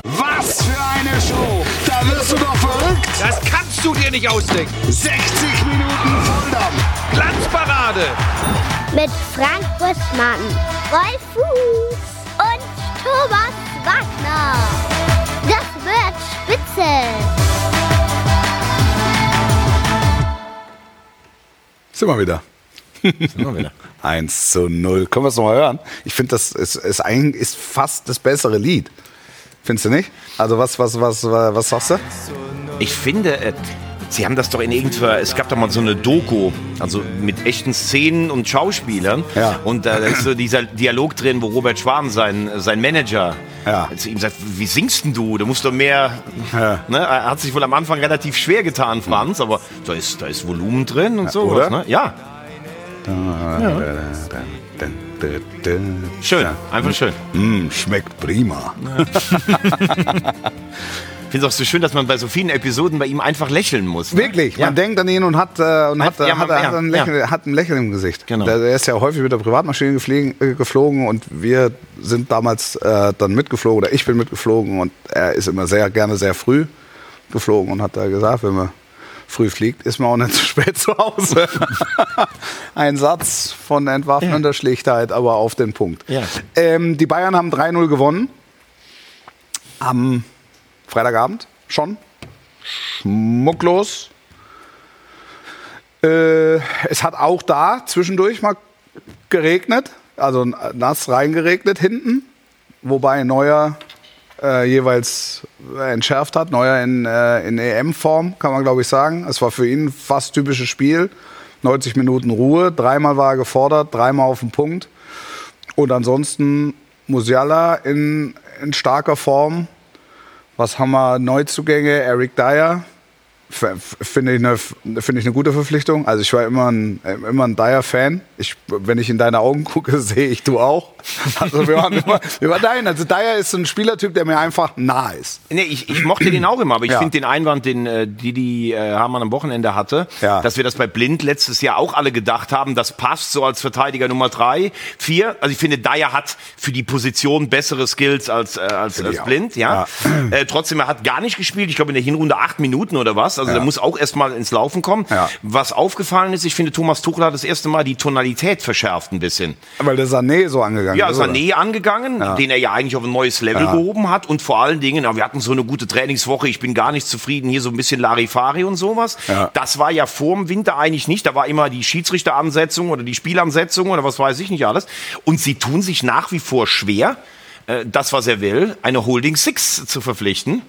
Was für eine Show! Da wirst du doch verrückt! Das kannst du dir nicht ausdenken. 60 Minuten Volldampf! Glanzparade. Mit Frank Buschmann, Wolf Fuß und Thomas Wagner. Das wird spitze. Sind wir wieder. Immer wieder. (laughs) 1 zu 0. Können wir es nochmal hören? Ich finde, das ist, ist, ein, ist fast das bessere Lied. Findest du nicht? Also was, was, was, was sagst du? Ich finde, äh, sie haben das doch in irgendwer, es gab doch mal so eine Doku, also mit echten Szenen und Schauspielern. Ja. Und da ist so dieser Dialog drin, wo Robert Schwan, sein, sein Manager, Ja. zu ihm sagt, wie singst denn du? Du musst doch mehr... Ja. Ne? Er hat sich wohl am Anfang relativ schwer getan, Franz, aber da ist, da ist Volumen drin und so. oder? Ne? Ja, schön, einfach schön. Mm, schmeckt prima. (laughs) (laughs) Ich finde es auch so schön, dass man bei so vielen Episoden bei ihm einfach lächeln muss. Ne? Wirklich, Ja. man denkt an ihn und hat, äh, und hat, Ja, äh, hat, man- hat, ja, ein Lächeln, hat ein Lächeln im Gesicht. Genau. Der, der ist ja häufig mit der Privatmaschine gefliegen, äh, geflogen und wir sind damals äh, dann mitgeflogen oder ich bin mitgeflogen und er ist immer sehr gerne sehr früh geflogen und hat da gesagt, wenn man früh fliegt, ist man auch nicht zu (laughs) spät zu Hause. (laughs) ein Satz von entwaffnender Schlichtheit, aber auf den Punkt. Ja. Ähm, die Bayern haben 3-0 gewonnen. Am Freitagabend schon. Schmucklos. Äh, es hat auch da zwischendurch mal geregnet, also nass reingeregnet hinten, wobei Neuer äh, jeweils entschärft hat. Neuer in, äh, in EM-Form, kann man glaube ich sagen. Es war für ihn fast typisches Spiel. 90 Minuten Ruhe, dreimal war er gefordert, dreimal auf den Punkt. Und ansonsten Musiala in, in starker Form. Was haben wir? Neuzugänge, Eric Dyer finde ich, eine, finde ich eine gute Verpflichtung. Also ich war immer ein, immer ein Dyer-Fan. Ich, wenn ich in deine Augen gucke, (laughs) sehe ich du auch. Also wir waren immer, wir waren Dyer. Also Dyer ist so ein Spielertyp, der mir einfach nah ist. Nee, ich, ich mochte den auch immer, aber ich Ja. finde den Einwand, den äh, Didi äh, Hamann am Wochenende hatte, Ja. dass wir das bei Blind letztes Jahr auch alle gedacht haben, das passt so als Verteidiger Nummer drei, vier. Also ich finde, Dyer hat für die Position bessere Skills als, äh, als, als. Blind, ja. Äh, trotzdem, er hat gar nicht gespielt. Ich glaube, in der Hinrunde acht Minuten oder was. Also der muss auch erstmal ins Laufen kommen. Ja. Was aufgefallen ist, ich finde, Thomas Tuchel hat das erste Mal die Tonalität verschärft ein bisschen. Weil der Sané so angegangen Ja, ist. oder? Sané angegangen, den er ja eigentlich auf ein neues Level Ja. gehoben hat. Und vor allen Dingen, ja, wir hatten so eine gute Trainingswoche, ich bin gar nicht zufrieden, hier so ein bisschen Larifari und sowas. Ja. Das war ja vor dem Winter eigentlich nicht. Da war immer die Schiedsrichteransetzung oder die Spielansetzung oder was weiß ich nicht alles. Und sie tun sich nach wie vor schwer, äh, das, was er will, eine Holding Six zu verpflichten.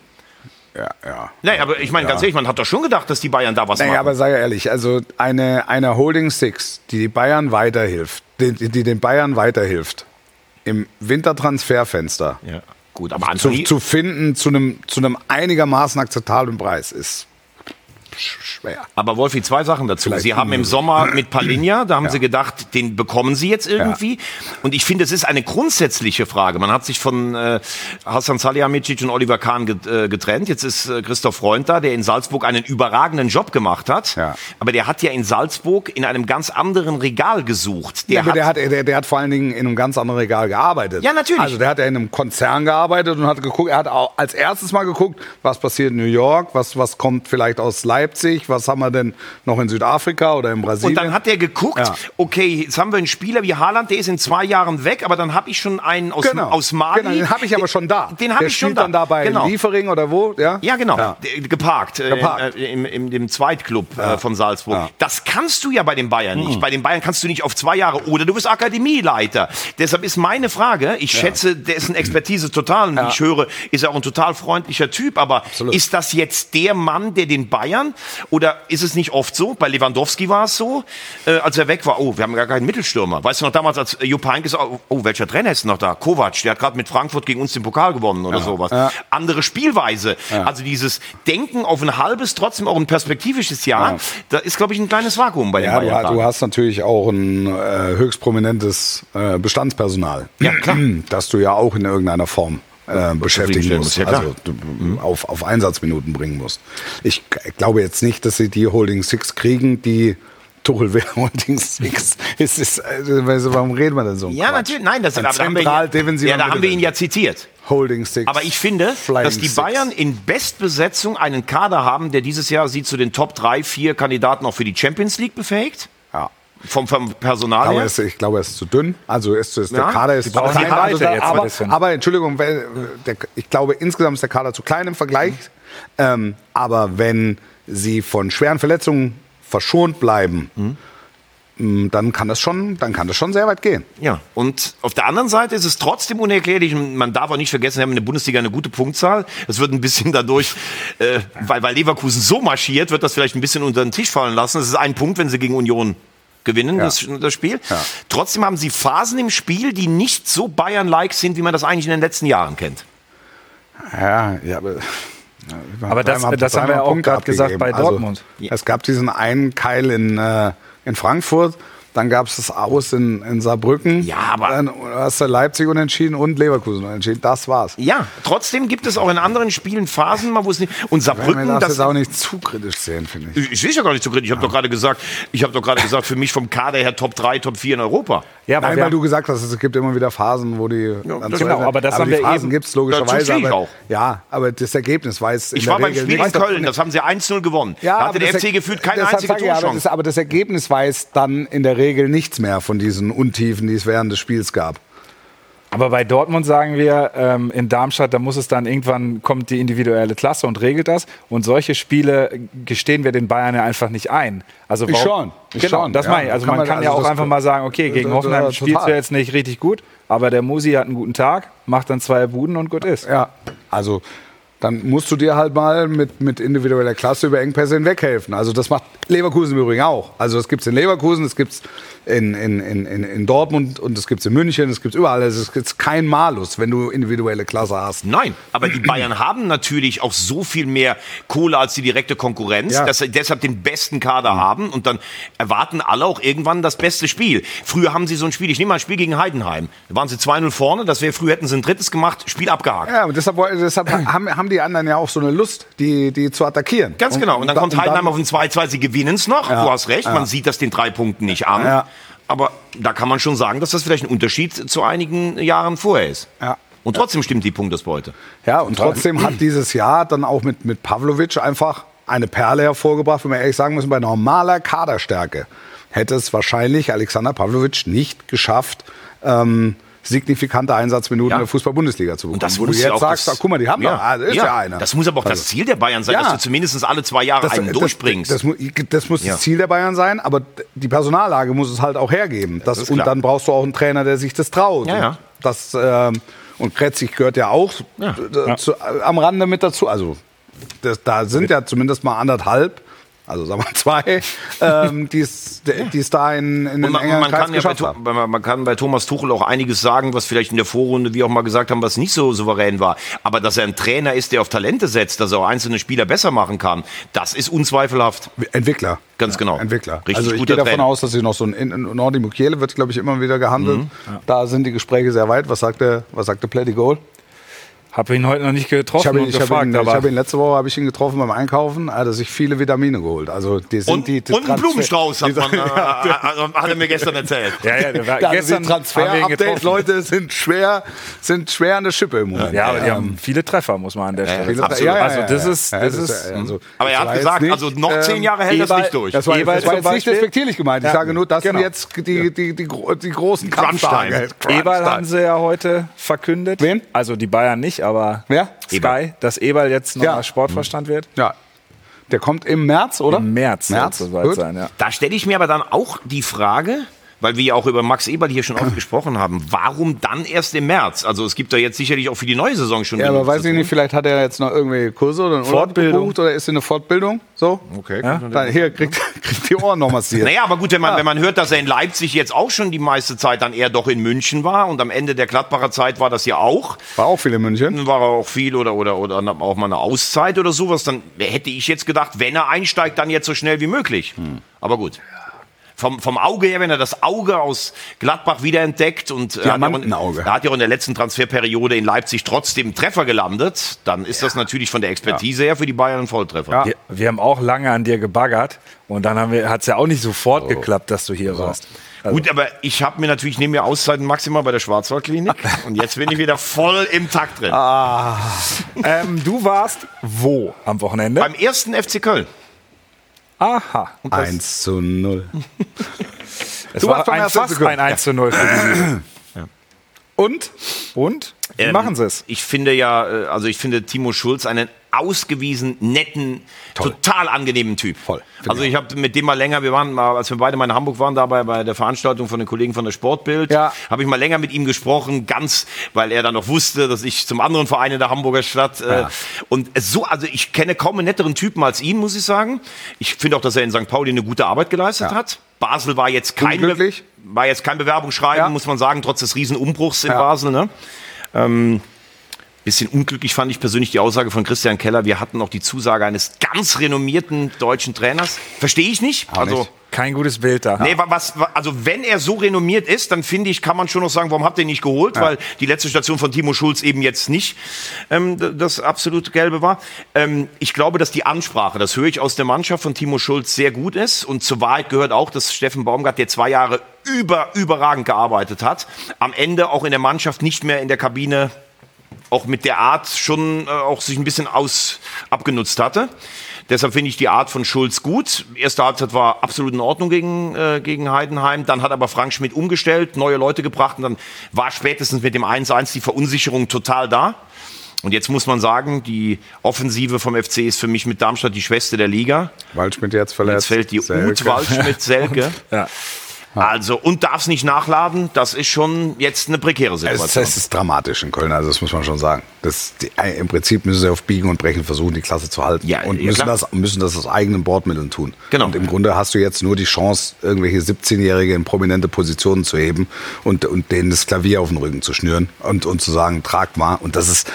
Ja, ja. Naja, aber ich meine, ganz ehrlich, man hat doch schon gedacht, dass die Bayern da was Naja, machen. aber sei ehrlich, also eine, eine Holding Six, die die Bayern weiterhilft, die, die den Bayern weiterhilft, im Wintertransferfenster ja, gut, aber zu, Anthony, zu finden zu einem, zu einem einigermaßen akzeptablen Preis ist schwer. Aber Wolfi, zwei Sachen dazu. Vielleicht Sie haben im. Sommer (clears throat) mit Palinja, da haben Sie gedacht, den bekommen Sie jetzt irgendwie. Und ich finde, es ist eine grundsätzliche Frage. Man hat sich von äh, Hassan Salihamidzic und Oliver Kahn äh, getrennt. Jetzt ist äh, Christoph Freund da, der in Salzburg einen überragenden Job gemacht hat. Ja. Aber der hat ja in Salzburg in einem ganz anderen Regal gesucht. Der Ja, aber der hat, der, der hat vor allen Dingen in einem ganz anderen Regal gearbeitet. Ja, natürlich. Also der hat ja in einem Konzern gearbeitet und hat geguckt, er hat auch als erstes mal geguckt, was passiert in New York, was, was kommt vielleicht aus Leipzig, was haben wir denn noch in Südafrika oder in Brasilien. Und dann hat er geguckt, Ja. okay, jetzt haben wir einen Spieler wie Haaland, der ist in zwei Jahren weg, aber dann habe ich schon einen aus, genau. aus Mali. Genau, den habe ich aber schon da. Den habe ich schon da. dann da bei genau. Liefering oder wo, ja? Ja, genau. Ja. Geparkt. äh, Geparkt. Äh, im, im, dem Zweitclub äh, von Salzburg. Ja. Das kannst du ja bei den Bayern nicht. Bei den Bayern kannst du nicht auf zwei Jahre oder du bist Akademieleiter. Deshalb ist meine Frage, ich schätze, dessen Expertise total und wie ich höre, ist er auch ein total freundlicher Typ, aber ist das jetzt der Mann, der den Bayern oder ist es nicht oft so? Bei Lewandowski war es so, äh, als er weg war, oh, wir haben gar keinen Mittelstürmer. Weißt du noch damals, als Jupp Heynckes, oh, oh, welcher Trainer ist noch da? Kovac, der hat gerade mit Frankfurt gegen uns den Pokal gewonnen oder sowas. Andere Spielweise. Also dieses Denken auf ein halbes, trotzdem auch ein perspektivisches Jahr, da ist, glaube ich, ein kleines Vakuum bei den Ja, du, Bayern. du gerade. hast natürlich auch ein äh, höchst prominentes äh, Bestandspersonal, Ja, klar. das du ja auch in irgendeiner Form äh, beschäftigen musst, ja, also du, auf, auf Einsatzminuten bringen musst. Ich glaube jetzt nicht, dass sie die Holding Six kriegen, die Tuchel (laughs) will Holding Six. Es ist, also, warum reden wir denn so? ja, Quatsch? natürlich. Nein, das Ein aber da haben wir ihn, zentral ja, da haben wir ihn ja zitiert. Holding Six. Aber ich finde, Flying dass die Six. Bayern in Bestbesetzung einen Kader haben, der dieses Jahr sie zu den Top 3, 4 Kandidaten auch für die Champions League befähigt. Vom, vom Personal Aber her. es, ich glaube, er ist zu dünn. Also ist, ist Ja, der Kader ist zu klein. Also da, aber, aber Entschuldigung, weil, der, ich glaube, insgesamt ist der Kader zu klein im Vergleich. Ähm, aber wenn sie von schweren Verletzungen verschont bleiben, mh, dann kann das schon, dann kann das schon sehr weit gehen. Ja, und auf der anderen Seite ist es trotzdem unerklärlich. Man darf auch nicht vergessen, wir haben in der Bundesliga eine gute Punktzahl. Es wird ein bisschen dadurch, äh, weil, weil Leverkusen so marschiert, wird das vielleicht ein bisschen unter den Tisch fallen lassen. Es ist ein Punkt, wenn sie gegen Union gewinnen, Ja. das, das Spiel. Ja. Trotzdem haben sie Phasen im Spiel, die nicht so Bayern-like sind, wie man das eigentlich in den letzten Jahren kennt. Ja, ja, aber. ja, Aber das- dreimal- das haben wir auch gerade gesagt bei abgegeben. Dortmund. Also, es gab diesen einen Keil in, äh, in Frankfurt, dann gab es das Aus in, in Saarbrücken. Ja, aber- Dann hast du Leipzig unentschieden und Leverkusen unentschieden. Das war's. Ja, trotzdem gibt es auch in anderen Spielen Phasen, mal, wo es nicht. Und Weil man Saarbrücken, darf das. auch nicht zu kritisch sehen, finde ich. Ich sehe es ja gar nicht so kritisch. Ich habe doch gerade gesagt, ich habe doch gerade gesagt, für mich vom Kader her Top 3, Top 4 in Europa. Ja, aber Nein, weil du gesagt hast, es gibt immer wieder Phasen, wo die. so genau, aber das haben die wir Phasen gibt es logischerweise. aber, auch. Ja, aber das Ergebnis weiß. in Ich der war beim Regel Spiel in. Köln, das haben sie 1-0 gewonnen. da hatte aber der das FC gefühlt keine einzige aber, Torchance. das, aber das Ergebnis weiß dann in der Regel nichts mehr von diesen Untiefen, die es während des Spiels gab. Aber bei Dortmund sagen wir, ähm, in Darmstadt, da muss es dann irgendwann kommt die individuelle Klasse und regelt das. Und solche Spiele gestehen wir den Bayern ja einfach nicht ein. Also Ich schon, ich genau, schon, das ja. meine ich. Also Kann man man- kann ja also auch einfach mal sagen, okay, gegen Hoffenheim das- spielst du total. jetzt nicht richtig gut, aber der Musi hat einen guten Tag, macht dann zwei Buden und gut ist. Ja, also dann musst du dir halt mal mit, mit individueller Klasse über Engpässe hinweghelfen. Also das macht Leverkusen im Übrigen auch. Also das gibt es in Leverkusen, das gibt es in, in, in, in Dortmund und das gibt es in München, das gibt es überall. Also Es gibt kein Malus, wenn du individuelle Klasse hast. Nein, aber die Bayern haben natürlich auch so viel mehr Kohle als die direkte Konkurrenz, Ja. dass sie deshalb den besten Kader haben und dann erwarten alle auch irgendwann das beste Spiel. Früher haben sie so ein Spiel, ich nehme mal ein Spiel gegen Heidenheim, da waren sie 2-0 vorne, das wäre früher hätten sie ein drittes gemacht, Spiel abgehakt. Ja, und deshalb, deshalb haben, haben die anderen ja auch so eine Lust, die, die zu attackieren. Ganz genau. Und dann kommt Heidenheim auf ein 2-2, sie gewinnen es noch. Ja. Du hast recht, Ja. man sieht das den drei Punkten nicht an. Aber da kann man schon sagen, dass das vielleicht ein Unterschied zu einigen Jahren vorher ist. Ja. Und trotzdem stimmt die Punktesbeute. Ja, und trotzdem hat dieses Jahr dann auch mit, mit Pavlovic einfach eine Perle hervorgebracht, wenn wir ehrlich sagen müssen, bei normaler Kaderstärke hätte es wahrscheinlich Alexander Pavlovic nicht geschafft, ähm, signifikante Einsatzminuten Ja. in der Fußball-Bundesliga zu bekommen. Und das Wo muss du ja jetzt auch sagst, das- ah, guck mal, die haben doch, ah, das ist ja, einer. Das muss aber auch das Also, Ziel der Bayern sein, Ja. dass du zumindest alle zwei Jahre einen durchbringst. Das, das, mu- das muss Ja. das Ziel der Bayern sein, aber die Personallage muss es halt auch hergeben. Das, und klar. dann brauchst du auch einen Trainer, der sich das traut. Ja, ja. Und Das, ähm, und Kretzig gehört ja auch Ja. d- Zu, äh, am Rande mit dazu. Also das, da sind ja zumindest mal anderthalb, also sagen wir (laughs) zwei, ähm, die es da in, in den man, engeren man, Kreis kann ja bei, geschafft Tho- haben. man, kann bei Thomas Tuchel auch einiges sagen, was vielleicht in der Vorrunde, wie auch mal gesagt haben, was nicht so souverän war. Aber dass er ein Trainer ist, der auf Talente setzt, dass er auch einzelne Spieler besser machen kann, das ist unzweifelhaft. Entwickler. Ganz genau. Entwickler. Richtig also ich gehe davon Trainer. aus, dass sie noch so ein in, in Nordi Mukiele wird, glaube ich, immer wieder gehandelt. Mhm. Da sind die Gespräche sehr weit. Was sagt der, was sagt der Plady Goal? Habe ihn heute noch nicht getroffen Ich habe ihn, und ich gefragt, ihn, ich aber habe ihn letzte Woche habe ich ihn getroffen beim Einkaufen. Er hat sich viele Vitamine geholt. Also die sind Und, die, die und einen Blumenstrauß hat, man, (laughs) äh, hat er mir gestern erzählt. ja, ja, der war Also gestern die haben wir ihn Transfer-Updates, getroffen. Leute, sind schwer, sind schwer an der Schippe im Moment. Ja, aber die Ähm, haben viele Treffer, muss man an der Stelle sagen. absolut. Also das ist, ja, das ja, ist, ja, also, Aber er das hat gesagt, nicht, also noch zehn ähm, Jahre hält das Ewald- nicht durch. Das war, Ewald das war jetzt nicht respektierlich gemeint. Ich Ja. sage nur, das Genau. sind jetzt die, die, die, die großen. Kampftage. Eberl haben sie ja heute verkündet. Wen? Also die Bayern nicht, aber Wer? Sky, dass Eberl jetzt nochmal Ja. Sportverstand wird. Ja. Der kommt im März, oder? Im März, März? soll es soweit sein, ja. Da stelle ich mir aber dann auch die Frage, weil wir ja auch über Max Eberl hier schon oft gesprochen haben, warum dann erst im März? Also es gibt da jetzt sicherlich auch für die neue Saison schon Ja, aber weiß ich nicht, vielleicht hat er jetzt noch irgendwelche Kurse oder einen Fortbildung. gebucht oder ist in eine Fortbildung. So? Okay. Dann hier kriegt, (laughs) kriegt die Ohren noch massiert. Naja, aber gut, wenn man, wenn man hört, dass er in Leipzig jetzt auch schon die meiste Zeit dann eher doch in München war und am Ende der Gladbacher Zeit war das ja auch, War auch viel in München. dann war er auch viel oder, oder, oder auch mal eine Auszeit oder sowas, dann hätte ich jetzt gedacht, wenn er einsteigt, dann jetzt so schnell wie möglich. Aber gut. Vom, vom Auge her, wenn er das Auge aus Gladbach wiederentdeckt und er hat, ja er hat ja auch in der letzten Transferperiode in Leipzig trotzdem Treffer gelandet, dann ist das natürlich von der Expertise her für die Bayern ein Volltreffer. Ja. Wir, wir haben auch lange an dir gebaggert und dann hat es ja auch nicht sofort geklappt, dass du hier warst. Also, Gut, aber ich habe mir natürlich, nehme mir Auszeiten maximal bei der Schwarzwaldklinik (laughs) und jetzt bin ich wieder voll im Takt drin. ähm, du warst wo am Wochenende? Beim ersten FC Köln. Aha. 1 zu 0. (laughs) Es Du war ein, fast ein 1 zu 0 für die. (clears throat) Und? Und? Wie Ähm, machen sie es? Ich finde ja, äh, also ich finde Timo Schulz einen ausgewiesen netten, total angenehmen Typ. Voll. Also ich habe mit dem mal länger, wir waren mal, als wir beide mal in Hamburg waren, dabei bei der Veranstaltung von den Kollegen von der Sportbild, Ja. habe ich mal länger mit ihm gesprochen, ganz, weil er dann noch wusste, dass ich zum anderen Verein in der Hamburger Stadt äh, und so, also ich kenne kaum einen netteren Typen als ihn, muss ich sagen. Ich finde auch, dass er in St. Pauli eine gute Arbeit geleistet Ja. hat. Basel war jetzt kein, Be war jetzt kein Bewerbungsschreiben, Ja. muss man sagen, trotz des Riesenumbruchs in Ja. Basel. Ne? Ähm, bisschen unglücklich fand ich persönlich die Aussage von Christian Keller. Wir hatten noch die Zusage eines ganz renommierten deutschen Trainers. Verstehe ich nicht. also nicht. Kein gutes Bild da. Nee, wa- was, wa- also wenn er so renommiert ist, dann finde ich, kann man schon noch sagen, warum habt ihr ihn nicht geholt? Weil die letzte Station von Timo Schulz eben jetzt nicht ähm, das absolut Gelbe war. Ähm, ich glaube, dass die Ansprache, das höre ich aus der Mannschaft von Timo Schulz, sehr gut ist. Und zur Wahrheit gehört auch, dass Steffen Baumgart, der zwei Jahre über, überragend gearbeitet hat, am Ende auch in der Mannschaft nicht mehr in der Kabine auch mit der Art schon äh, auch sich ein bisschen aus abgenutzt hatte. Deshalb finde ich die Art von Schulz gut. Erste Halbzeit war absolut in Ordnung gegen, äh, gegen Heidenheim. Dann hat aber Frank Schmidt umgestellt, neue Leute gebracht und dann war spätestens mit dem 1-1 die Verunsicherung total da. Und jetzt muss man sagen, die Offensive vom FC ist für mich mit Darmstadt die Schwester der Liga. Waldschmidt jetzt verletzt. Jetzt fällt die Selke. Ut Waldschmidt-Selke. (laughs) Ja. Also, und darfst nicht nachladen, das ist schon jetzt eine prekäre Es, Situation. es ist dramatisch in Köln, also das muss man schon sagen. Das, die, äh, Im Prinzip müssen sie auf Biegen und Brechen versuchen, die Klasse zu halten. Ja, und ja, müssen, das, müssen das aus eigenen Bordmitteln tun. Genau. Und im Grunde hast du jetzt nur die Chance, irgendwelche 17-Jährige in prominente Positionen zu heben und, und denen das Klavier auf den Rücken zu schnüren und, und zu sagen, tragt mal. Und das ist,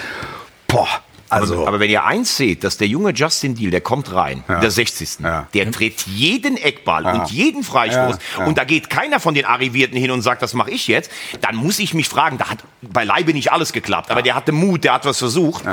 boah, also. aber, aber wenn ihr eins seht, dass der junge Justin Deal, der kommt rein, Ja. der 60. Ja. Der tritt jeden Eckball und jeden Freistoß Ja, ja. und da geht keiner von den Arrivierten hin und sagt, das mache ich jetzt. Dann muss ich mich fragen, da hat beileibe nicht alles geklappt, aber der hatte Mut, der hat was versucht.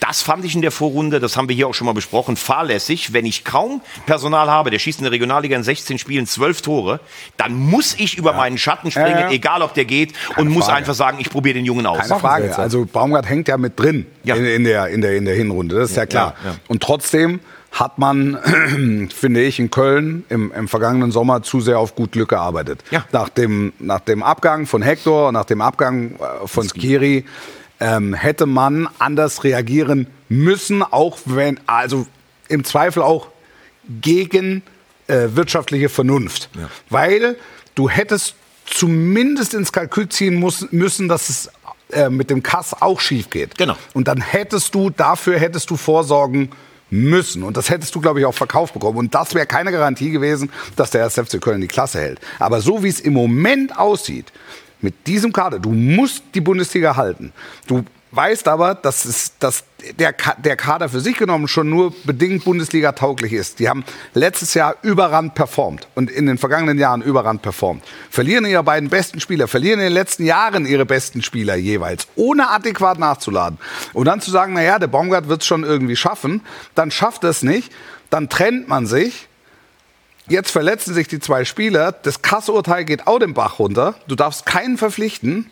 Ja. Das fand ich in der Vorrunde, das haben wir hier auch schon mal besprochen, fahrlässig. Wenn ich kaum Personal habe, der schießt in der Regionalliga in 16 Spielen 12 Tore, dann muss ich über meinen Schatten springen, Ja, ja. egal ob der geht, und muss Frage. einfach sagen, ich probiere den Jungen aus. Keine Frage. Also Baumgart hängt ja mit drin Ja. In, in, der, in, der, in der Hinrunde, das ist ja klar. ja, ja. Und trotzdem hat man, (clears throat) finde ich, in Köln im, im vergangenen Sommer zu sehr auf gut Glück gearbeitet. Ja. Nach, dem, nach dem Abgang von Hector, nach dem Abgang äh, von Skiri, ähm, hätte man anders reagieren müssen, auch wenn, also im Zweifel auch gegen äh, wirtschaftliche Vernunft. Weil du hättest zumindest ins Kalkül ziehen muss, müssen, dass es äh, mit dem Kass auch schief geht. Genau. Und dann hättest du, dafür hättest du vorsorgen müssen. Und das hättest du, glaube ich, auch verkauft bekommen. Und das wäre keine Garantie gewesen, dass der 1. FC Köln die Klasse hält. Aber so wie es im Moment aussieht, mit diesem Kader, du musst die Bundesliga halten. Du weißt aber, dass, es, dass der, der Kader für sich genommen schon nur bedingt Bundesliga tauglich ist. Die haben letztes Jahr überrannt performt und in den vergangenen Jahren überrannt performt. Verlieren ihre beiden besten Spieler, verlieren in den letzten Jahren ihre besten Spieler jeweils, ohne adäquat nachzuladen. Und dann zu sagen, naja, der Baumgart wird es schon irgendwie schaffen, dann schafft er es nicht, dann trennt man sich, Jetzt verletzen sich die zwei Spieler. Das Kassurteil geht auch den Bach runter. Du darfst keinen verpflichten.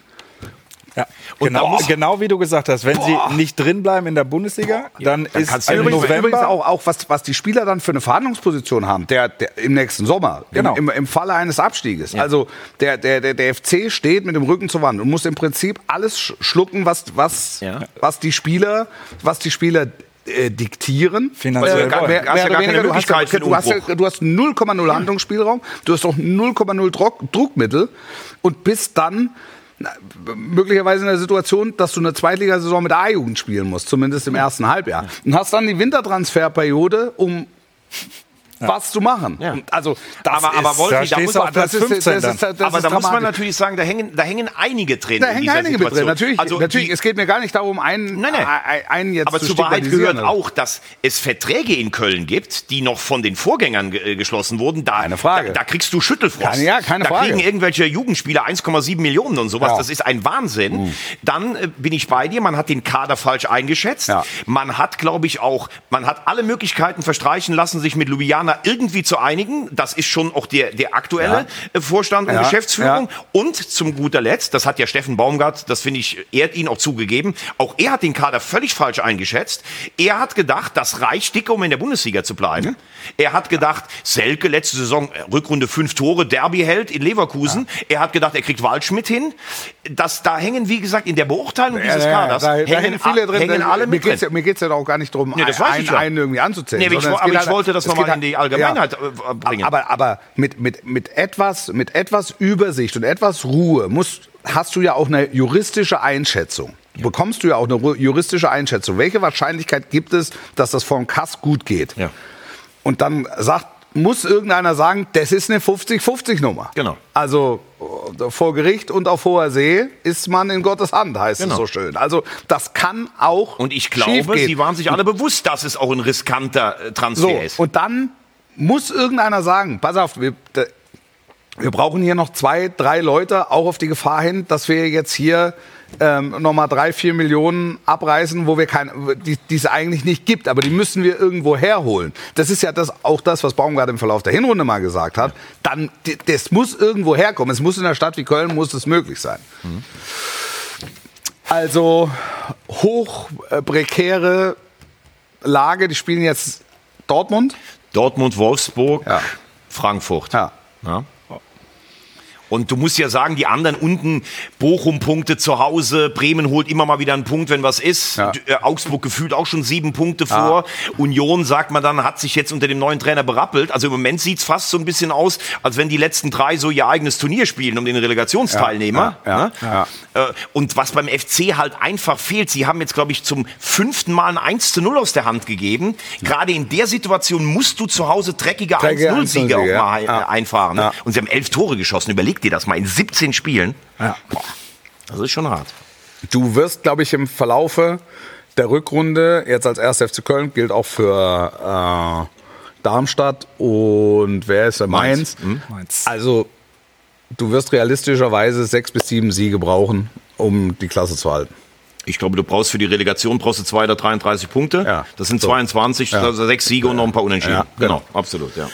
Ja. Und Genau, genau wie du gesagt hast, wenn sie nicht drin bleiben in der Bundesliga, dann, ist kannst du im ja Übrigens, November übrigens auch, auch was, was die Spieler dann für eine Verhandlungsposition haben, der, der im nächsten Sommer, Genau. im, im, im Falle eines Abstieges. Also der, der, der, der FC steht mit dem Rücken zur Wand und muss im Prinzip alles sch- schlucken, was, was, Ja. was die Spieler, was die Spieler äh, diktieren. Finanziell Äh, mehr, Hast ja keine. Du hast, ja, Möglichkeit für den du, hast ja, Umbruch. du hast 0,0 Handlungsspielraum, du hast auch 0,0 Druck, Druckmittel und bist dann na, möglicherweise in der Situation, dass du eine Zweitligasaison mit A-Jugend spielen musst, zumindest im ersten Halbjahr. Und hast dann die Wintertransferperiode, um was zu machen. Also, das Aber- aber ist, Wolfi, da da muss man- Platz das ist- 15 das ist- das aber da muss man natürlich sagen, da hängen, da hängen einige drin Da in hängen einige mit drin, Situation. natürlich. Also natürlich. die- Es geht mir gar nicht darum, einen, Nein, nein. ein- einen jetzt Aber zu zur Wahrheit gehört auch, dass es Verträge in Köln gibt, die noch von den Vorgängern ge äh, geschlossen wurden. Da, Keine Frage. Da, da kriegst du Schüttelfrost. Keine- ja, keine da Frage. kriegen irgendwelche Jugendspieler 1,7 Millionen und sowas. Ja. Das ist ein Wahnsinn. Dann äh, bin ich bei dir. Man hat den Kader falsch eingeschätzt. Ja. Man hat, glaube ich, auch, man hat alle Möglichkeiten verstreichen lassen, sich mit Ljubljana irgendwie zu einigen. Das ist schon auch der, der aktuelle äh, Vorstand und Ja, Geschäftsführung. ja. Und zum guter Letzt, das hat ja Steffen Baumgart, das finde ich, er hat ihn auch zugegeben, auch er hat den Kader völlig falsch eingeschätzt. Er hat gedacht, das reicht dicke, um in der Bundesliga zu bleiben. Er hat gedacht, Selke letzte Saison, äh, Rückrunde fünf Tore, Derby-Held in Leverkusen. Er hat gedacht, er kriegt Waldschmidt hin. Das, da hängen, wie gesagt, in der Beurteilung dieses Ja, ja, Kaders, da, da hängen, hängen viele drin. hängen Da- alle mir mit geht's drin. ja, mir geht es ja auch gar nicht darum, Nee, das einen, ja. einen irgendwie anzuzählen. Nee, aber ich, aber ich halt- wollte das nochmal in die halt- Allgemeinheit Ja. äh, bringen. Aber, aber mit, mit, mit, etwas, mit etwas Übersicht und etwas Ruhe muss, hast du ja auch eine juristische Einschätzung. Bekommst du ja auch eine juristische Einschätzung. Welche Wahrscheinlichkeit gibt es, dass das vom Kass gut geht? Ja. Und dann sagt, muss irgendeiner sagen, das ist eine 50-50-Nummer. Genau. Also äh, vor Gericht und auf hoher See ist man in Gottes Hand, heißt Genau. es so schön. Also das kann auch Und ich glaube, sie waren sich alle bewusst, dass es auch ein riskanter äh, Transfer So, ist. und dann muss irgendeiner sagen, pass auf, wir, wir brauchen hier noch zwei, drei Leute, auch auf die Gefahr hin, dass wir jetzt hier ähm, nochmal drei, vier Millionen abreißen, wo wir kein, die die es eigentlich nicht gibt, aber die müssen wir irgendwo herholen. Das ist ja das, auch das, was Baumgart im Verlauf der Hinrunde mal gesagt hat. Dann, das muss irgendwo herkommen. Es muss in einer Stadt wie Köln, muss es möglich sein. Also hoch äh, prekäre Lage, die spielen jetzt Dortmund. Dortmund, Wolfsburg, Ja. Frankfurt. Ja. Ja. Und du musst ja sagen, die anderen unten, Bochum Punkte zu Hause, Bremen holt immer mal wieder einen Punkt, wenn was ist. Ja. Äh, Augsburg gefühlt auch schon sieben Punkte vor. Union, sagt man dann, hat sich jetzt unter dem neuen Trainer berappelt. Also im Moment sieht's fast so ein bisschen aus, als wenn die letzten drei so ihr eigenes Turnier spielen um den Relegationsteilnehmer. Ja, ja, ne? ja. Äh, Und was beim FC halt einfach fehlt, sie haben jetzt, glaube ich, zum fünften Mal ein 1 zu 0 aus der Hand gegeben. Gerade in der Situation musst du zu Hause dreckige Dreckige 1-0-Siege auch 1-0-Siege, mal ja. äh, einfahren. Ne? Ja. Und sie haben elf Tore geschossen. Überleg dir das mal in 17 Spielen. Ja. Boah, das ist schon hart. Du wirst, glaube ich, im Verlaufe der Rückrunde, jetzt als 1. FC Köln, gilt auch für äh, Darmstadt und wer ist der Mainz? Mainz. Also, du wirst realistischerweise sechs bis sieben Siege brauchen, um die Klasse zu halten. Ich glaube, du brauchst für die Relegation brauchst du zwei oder 33 Punkte. Ja. Das sind So. 22, also sechs Siege und noch ein paar Unentschieden. Ja, genau. genau. absolut, ja.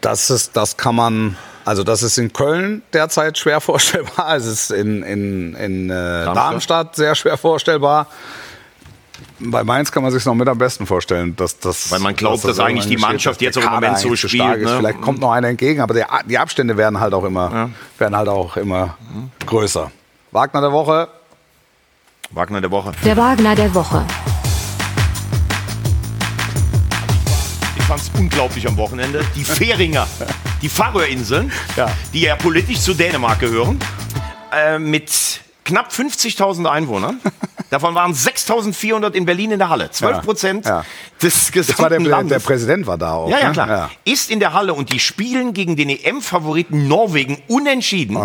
Das ist, das kann man, also das ist in Köln derzeit schwer (laughs) vorstellbar. Es ist in, in, in äh, Darmstadt. sehr schwer vorstellbar. Bei Mainz kann man sich noch mit am besten vorstellen, dass das. Weil man glaubt, dass eigentlich die Mannschaft steht, jetzt dass auch im Moment so spielt, stark ist. ne? Vielleicht kommt noch einer entgegen, aber der, die Abstände werden halt auch immer, werden halt auch immer größer. Wagner der Woche. Wagner der Woche. Der Wagner der Woche. Ich fand's unglaublich am Wochenende. Die (laughs) Fähringer, die Färöerinseln, Ja. die ja politisch zu Dänemark gehören, äh, mit knapp 50.000 Einwohnern. (laughs) Davon waren 6.400 in Berlin in der Halle. 12 Prozent Ja. des Das war der, gesamten Landes. der Präsident war da auch. Ja, ja, ne? klar. Ist in der Halle und die spielen gegen den EM-Favoriten Norwegen unentschieden.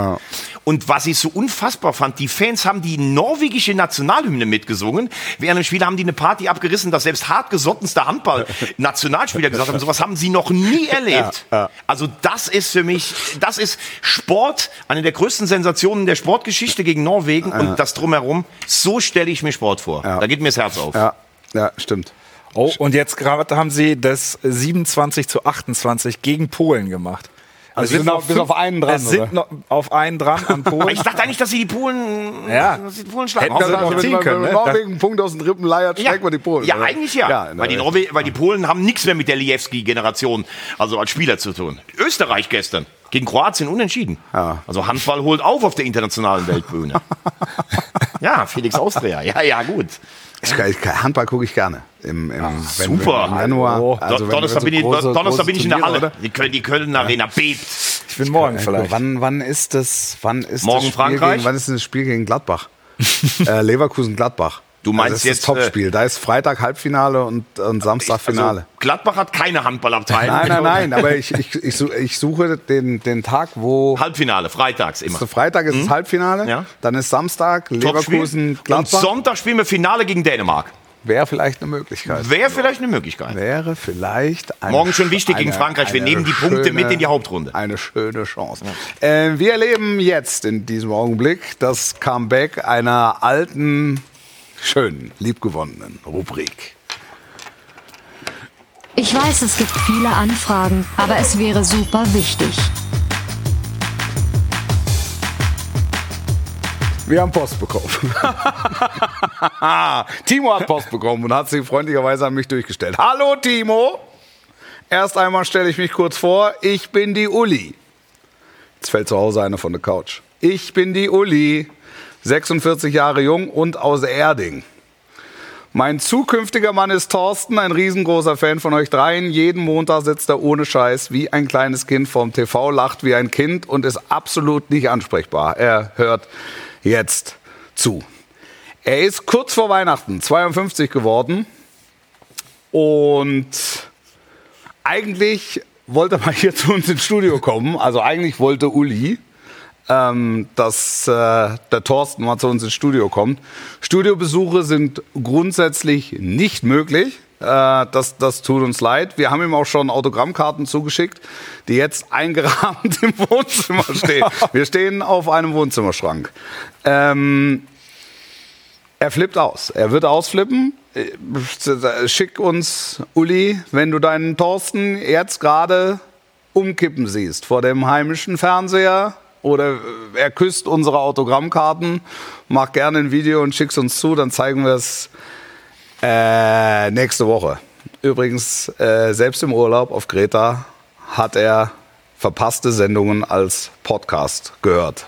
Und was ich so unfassbar fand, die Fans haben die norwegische Nationalhymne mitgesungen. Während dem Spiel haben die eine Party abgerissen, dass selbst hartgesottenste Handball-Nationalspieler (laughs) gesagt haben, sowas haben sie noch nie (laughs) erlebt. Also das ist für mich, das ist Sport, eine der größten Sensationen der Sportgeschichte gegen Norwegen und das drumherum. So stelle ich mir Sport vor. Da geht mir das Herz auf. Ja, ja, stimmt. Oh, und jetzt gerade haben sie das 27 zu 28 gegen Polen gemacht. Also Es sind noch bis auf einen dran, Es sind noch auf einen dran an (laughs) Polen. Ich dachte eigentlich, dass sie die Polen, Ja. dass sie die Polen schlagen. Hätten wir doch ziehen können, ne? Norwegen einen Punkt aus den Rippen leiert, Ja, schlägt man die Polen. ja oder? eigentlich ja. in weil, die Norwe weil die Polen haben nichts mehr mit der Liewski-Generation, also als Spieler zu tun. Österreich gestern gegen Kroatien unentschieden. Ja. Also Handball holt auf auf der internationalen Weltbühne. (laughs) ja, Felix Austria. Ja, ja, gut. Ich, ich, Handball gucke ich gerne. Im, im, wenn, super. Im Januar. Hallo. Also wenn- Donnerstag, wenn bin, so ich, große- Donnerstag große bin ich in der Halle. oder? Die Köln, die Köln Arena bebt. ich bin morgen Äh, vielleicht. Wann, wann ist das? Wann ist Morgen das Spiel Frankreich? Gegen, wann ist das Spiel gegen Gladbach? (laughs) äh, Leverkusen Gladbach. Du meinst also das ist jetzt, äh, das Topspiel. Da ist Freitag Halbfinale und, und Samstag Finale. Also, Gladbach hat keine Handballabteilung. nein, nein, (laughs) nein. Aber ich, ich, ich, su- ich suche den, den Tag, wo Halbfinale, freitags immer. Freitag ist das Halbfinale. Ja. Dann ist Samstag. Leverkusen Und Gladbach. Sonntag spielen wir Finale gegen Dänemark. Wäre vielleicht eine Möglichkeit. Wäre vielleicht eine Möglichkeit. Wäre vielleicht eine, Morgen schon wichtig gegen eine- Frankreich. Wir nehmen die Punkte mit in die Hauptrunde. Eine schöne Chance. Äh, wir erleben jetzt in diesem Augenblick das Comeback einer alten, schönen, liebgewonnenen Rubrik. Ich weiß, es gibt viele Anfragen, aber es wäre super wichtig. Wir haben Post bekommen. (laughs) Timo hat Post bekommen und hat sie freundlicherweise an mich durchgestellt. Hallo Timo! Erst einmal stelle ich mich kurz vor. Ich bin die Uli. Jetzt fällt zu Hause einer von der Couch. Ich bin die Uli, 46 Jahre jung und aus Erding. Mein zukünftiger Mann ist Thorsten, ein riesengroßer Fan von euch dreien. Jeden Montag sitzt er ohne Scheiß wie ein kleines Kind vorm TV, lacht wie ein Kind und ist absolut nicht ansprechbar. Er hört jetzt zu. Er ist kurz vor Weihnachten 52 geworden und eigentlich wollte er mal hier zu uns ins Studio kommen. Also eigentlich wollte Uli, ähm, dass äh, der Thorsten mal zu uns ins Studio kommt. Studiobesuche sind grundsätzlich nicht möglich. Äh, das, das tut uns leid. Wir haben ihm auch schon Autogrammkarten zugeschickt, die jetzt eingerahmt im Wohnzimmer stehen. Wir stehen auf einem Wohnzimmerschrank. Ähm, er flippt aus. Er wird ausflippen. Äh, Schick uns, Uli, wenn du deinen Thorsten jetzt gerade umkippen siehst vor dem heimischen Fernseher oder er küsst unsere Autogrammkarten, mach gerne ein Video und schick's uns zu, dann zeigen wir es äh, nächste Woche. Übrigens, äh, selbst im Urlaub auf Kreta hat er verpasste Sendungen als Podcast gehört.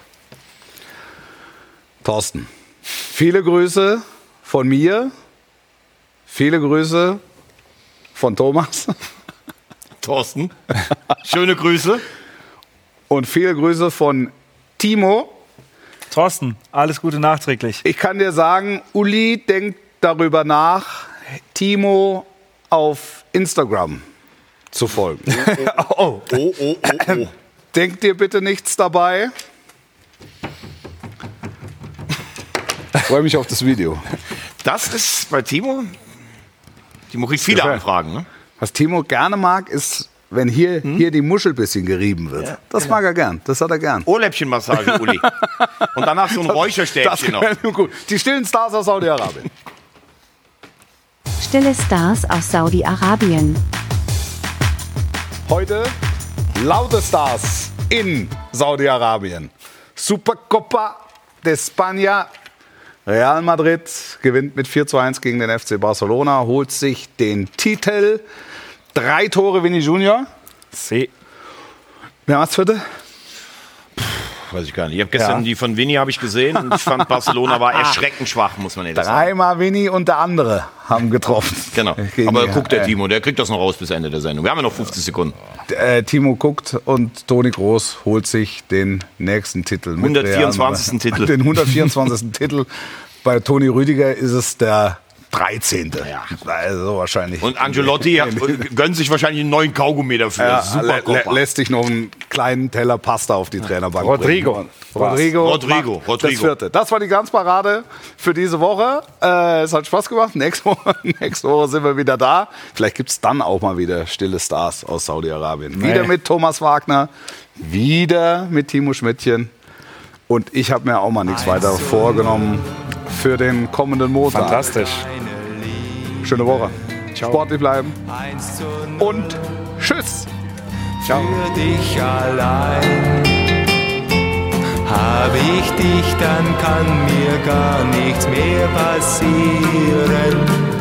Thorsten, viele Grüße von mir, viele Grüße von Thomas Thorsten, schöne Grüße. (laughs) und viele Grüße von Timo. Thorsten, alles Gute nachträglich. Ich kann dir sagen, Uli denkt darüber nach, Timo auf Instagram zu folgen. (laughs) Oh, oh, oh, oh. Denk dir bitte nichts dabei. Freue mich auf das Video. Das ist bei Timo. Timo kriegt viele. Anfragen. Ne? Was Timo gerne mag, ist, wenn hier, hier die Muschel bisschen gerieben wird. das mag er gern. Das hat er gern. Ohrläppchenmassage, (laughs) Uli. Und danach so ein Das Räucherstäbchen noch. gefällt mir gut. Die stillen Stars aus Saudi-Arabien. Stille Stars aus Saudi-Arabien. Heute laute Stars in Saudi-Arabien. Supercopa de España. Real Madrid gewinnt mit 4 zu 1 gegen den FC Barcelona, holt sich den Titel. Drei Tore Vinny Junior. See. Wer macht's vierte? Weiß ich gar nicht. Ich habe gestern Ja. die von Vinny habe ich gesehen und ich fand Barcelona war (laughs) erschreckend schwach, muss man ehrlich sagen. Dreimal Vinny und der andere haben getroffen. Genau. (laughs) Aber guckt der äh, Timo, der kriegt das noch raus bis Ende der Sendung. Wir haben ja noch 50 Sekunden. Äh, Timo guckt und Toni Groß holt sich den nächsten Titel. mit 124. Real- Titel. (laughs) Den 124. Titel. Bei Toni Rüdiger ist es der 13. Also wahrscheinlich. Und Angelotti hat, (laughs) gönnt sich wahrscheinlich einen neuen Kaugummi dafür. ja, Super lä lässt sich noch einen kleinen Teller Pasta auf die Trainerbank Rodrigo. Rodrigo. Rodrigo, Rodrigo. Das vierte. Das war die Glanzparade für diese Woche. Äh, es hat Spaß gemacht. Nächste Woche, (laughs) nächste Woche sind wir wieder da. Vielleicht gibt es dann auch mal wieder stille Stars aus Saudi-Arabien. Wieder mit Thomas Wagner, wieder mit Timo Schmidtchen. Und ich habe mir auch mal nichts weiter vorgenommen für den kommenden Montag. Fantastisch. Schöne Woche. Sportlich bleiben. Und tschüss. für dich allein. Habe ich dich, dann kann mir gar nichts mehr passieren.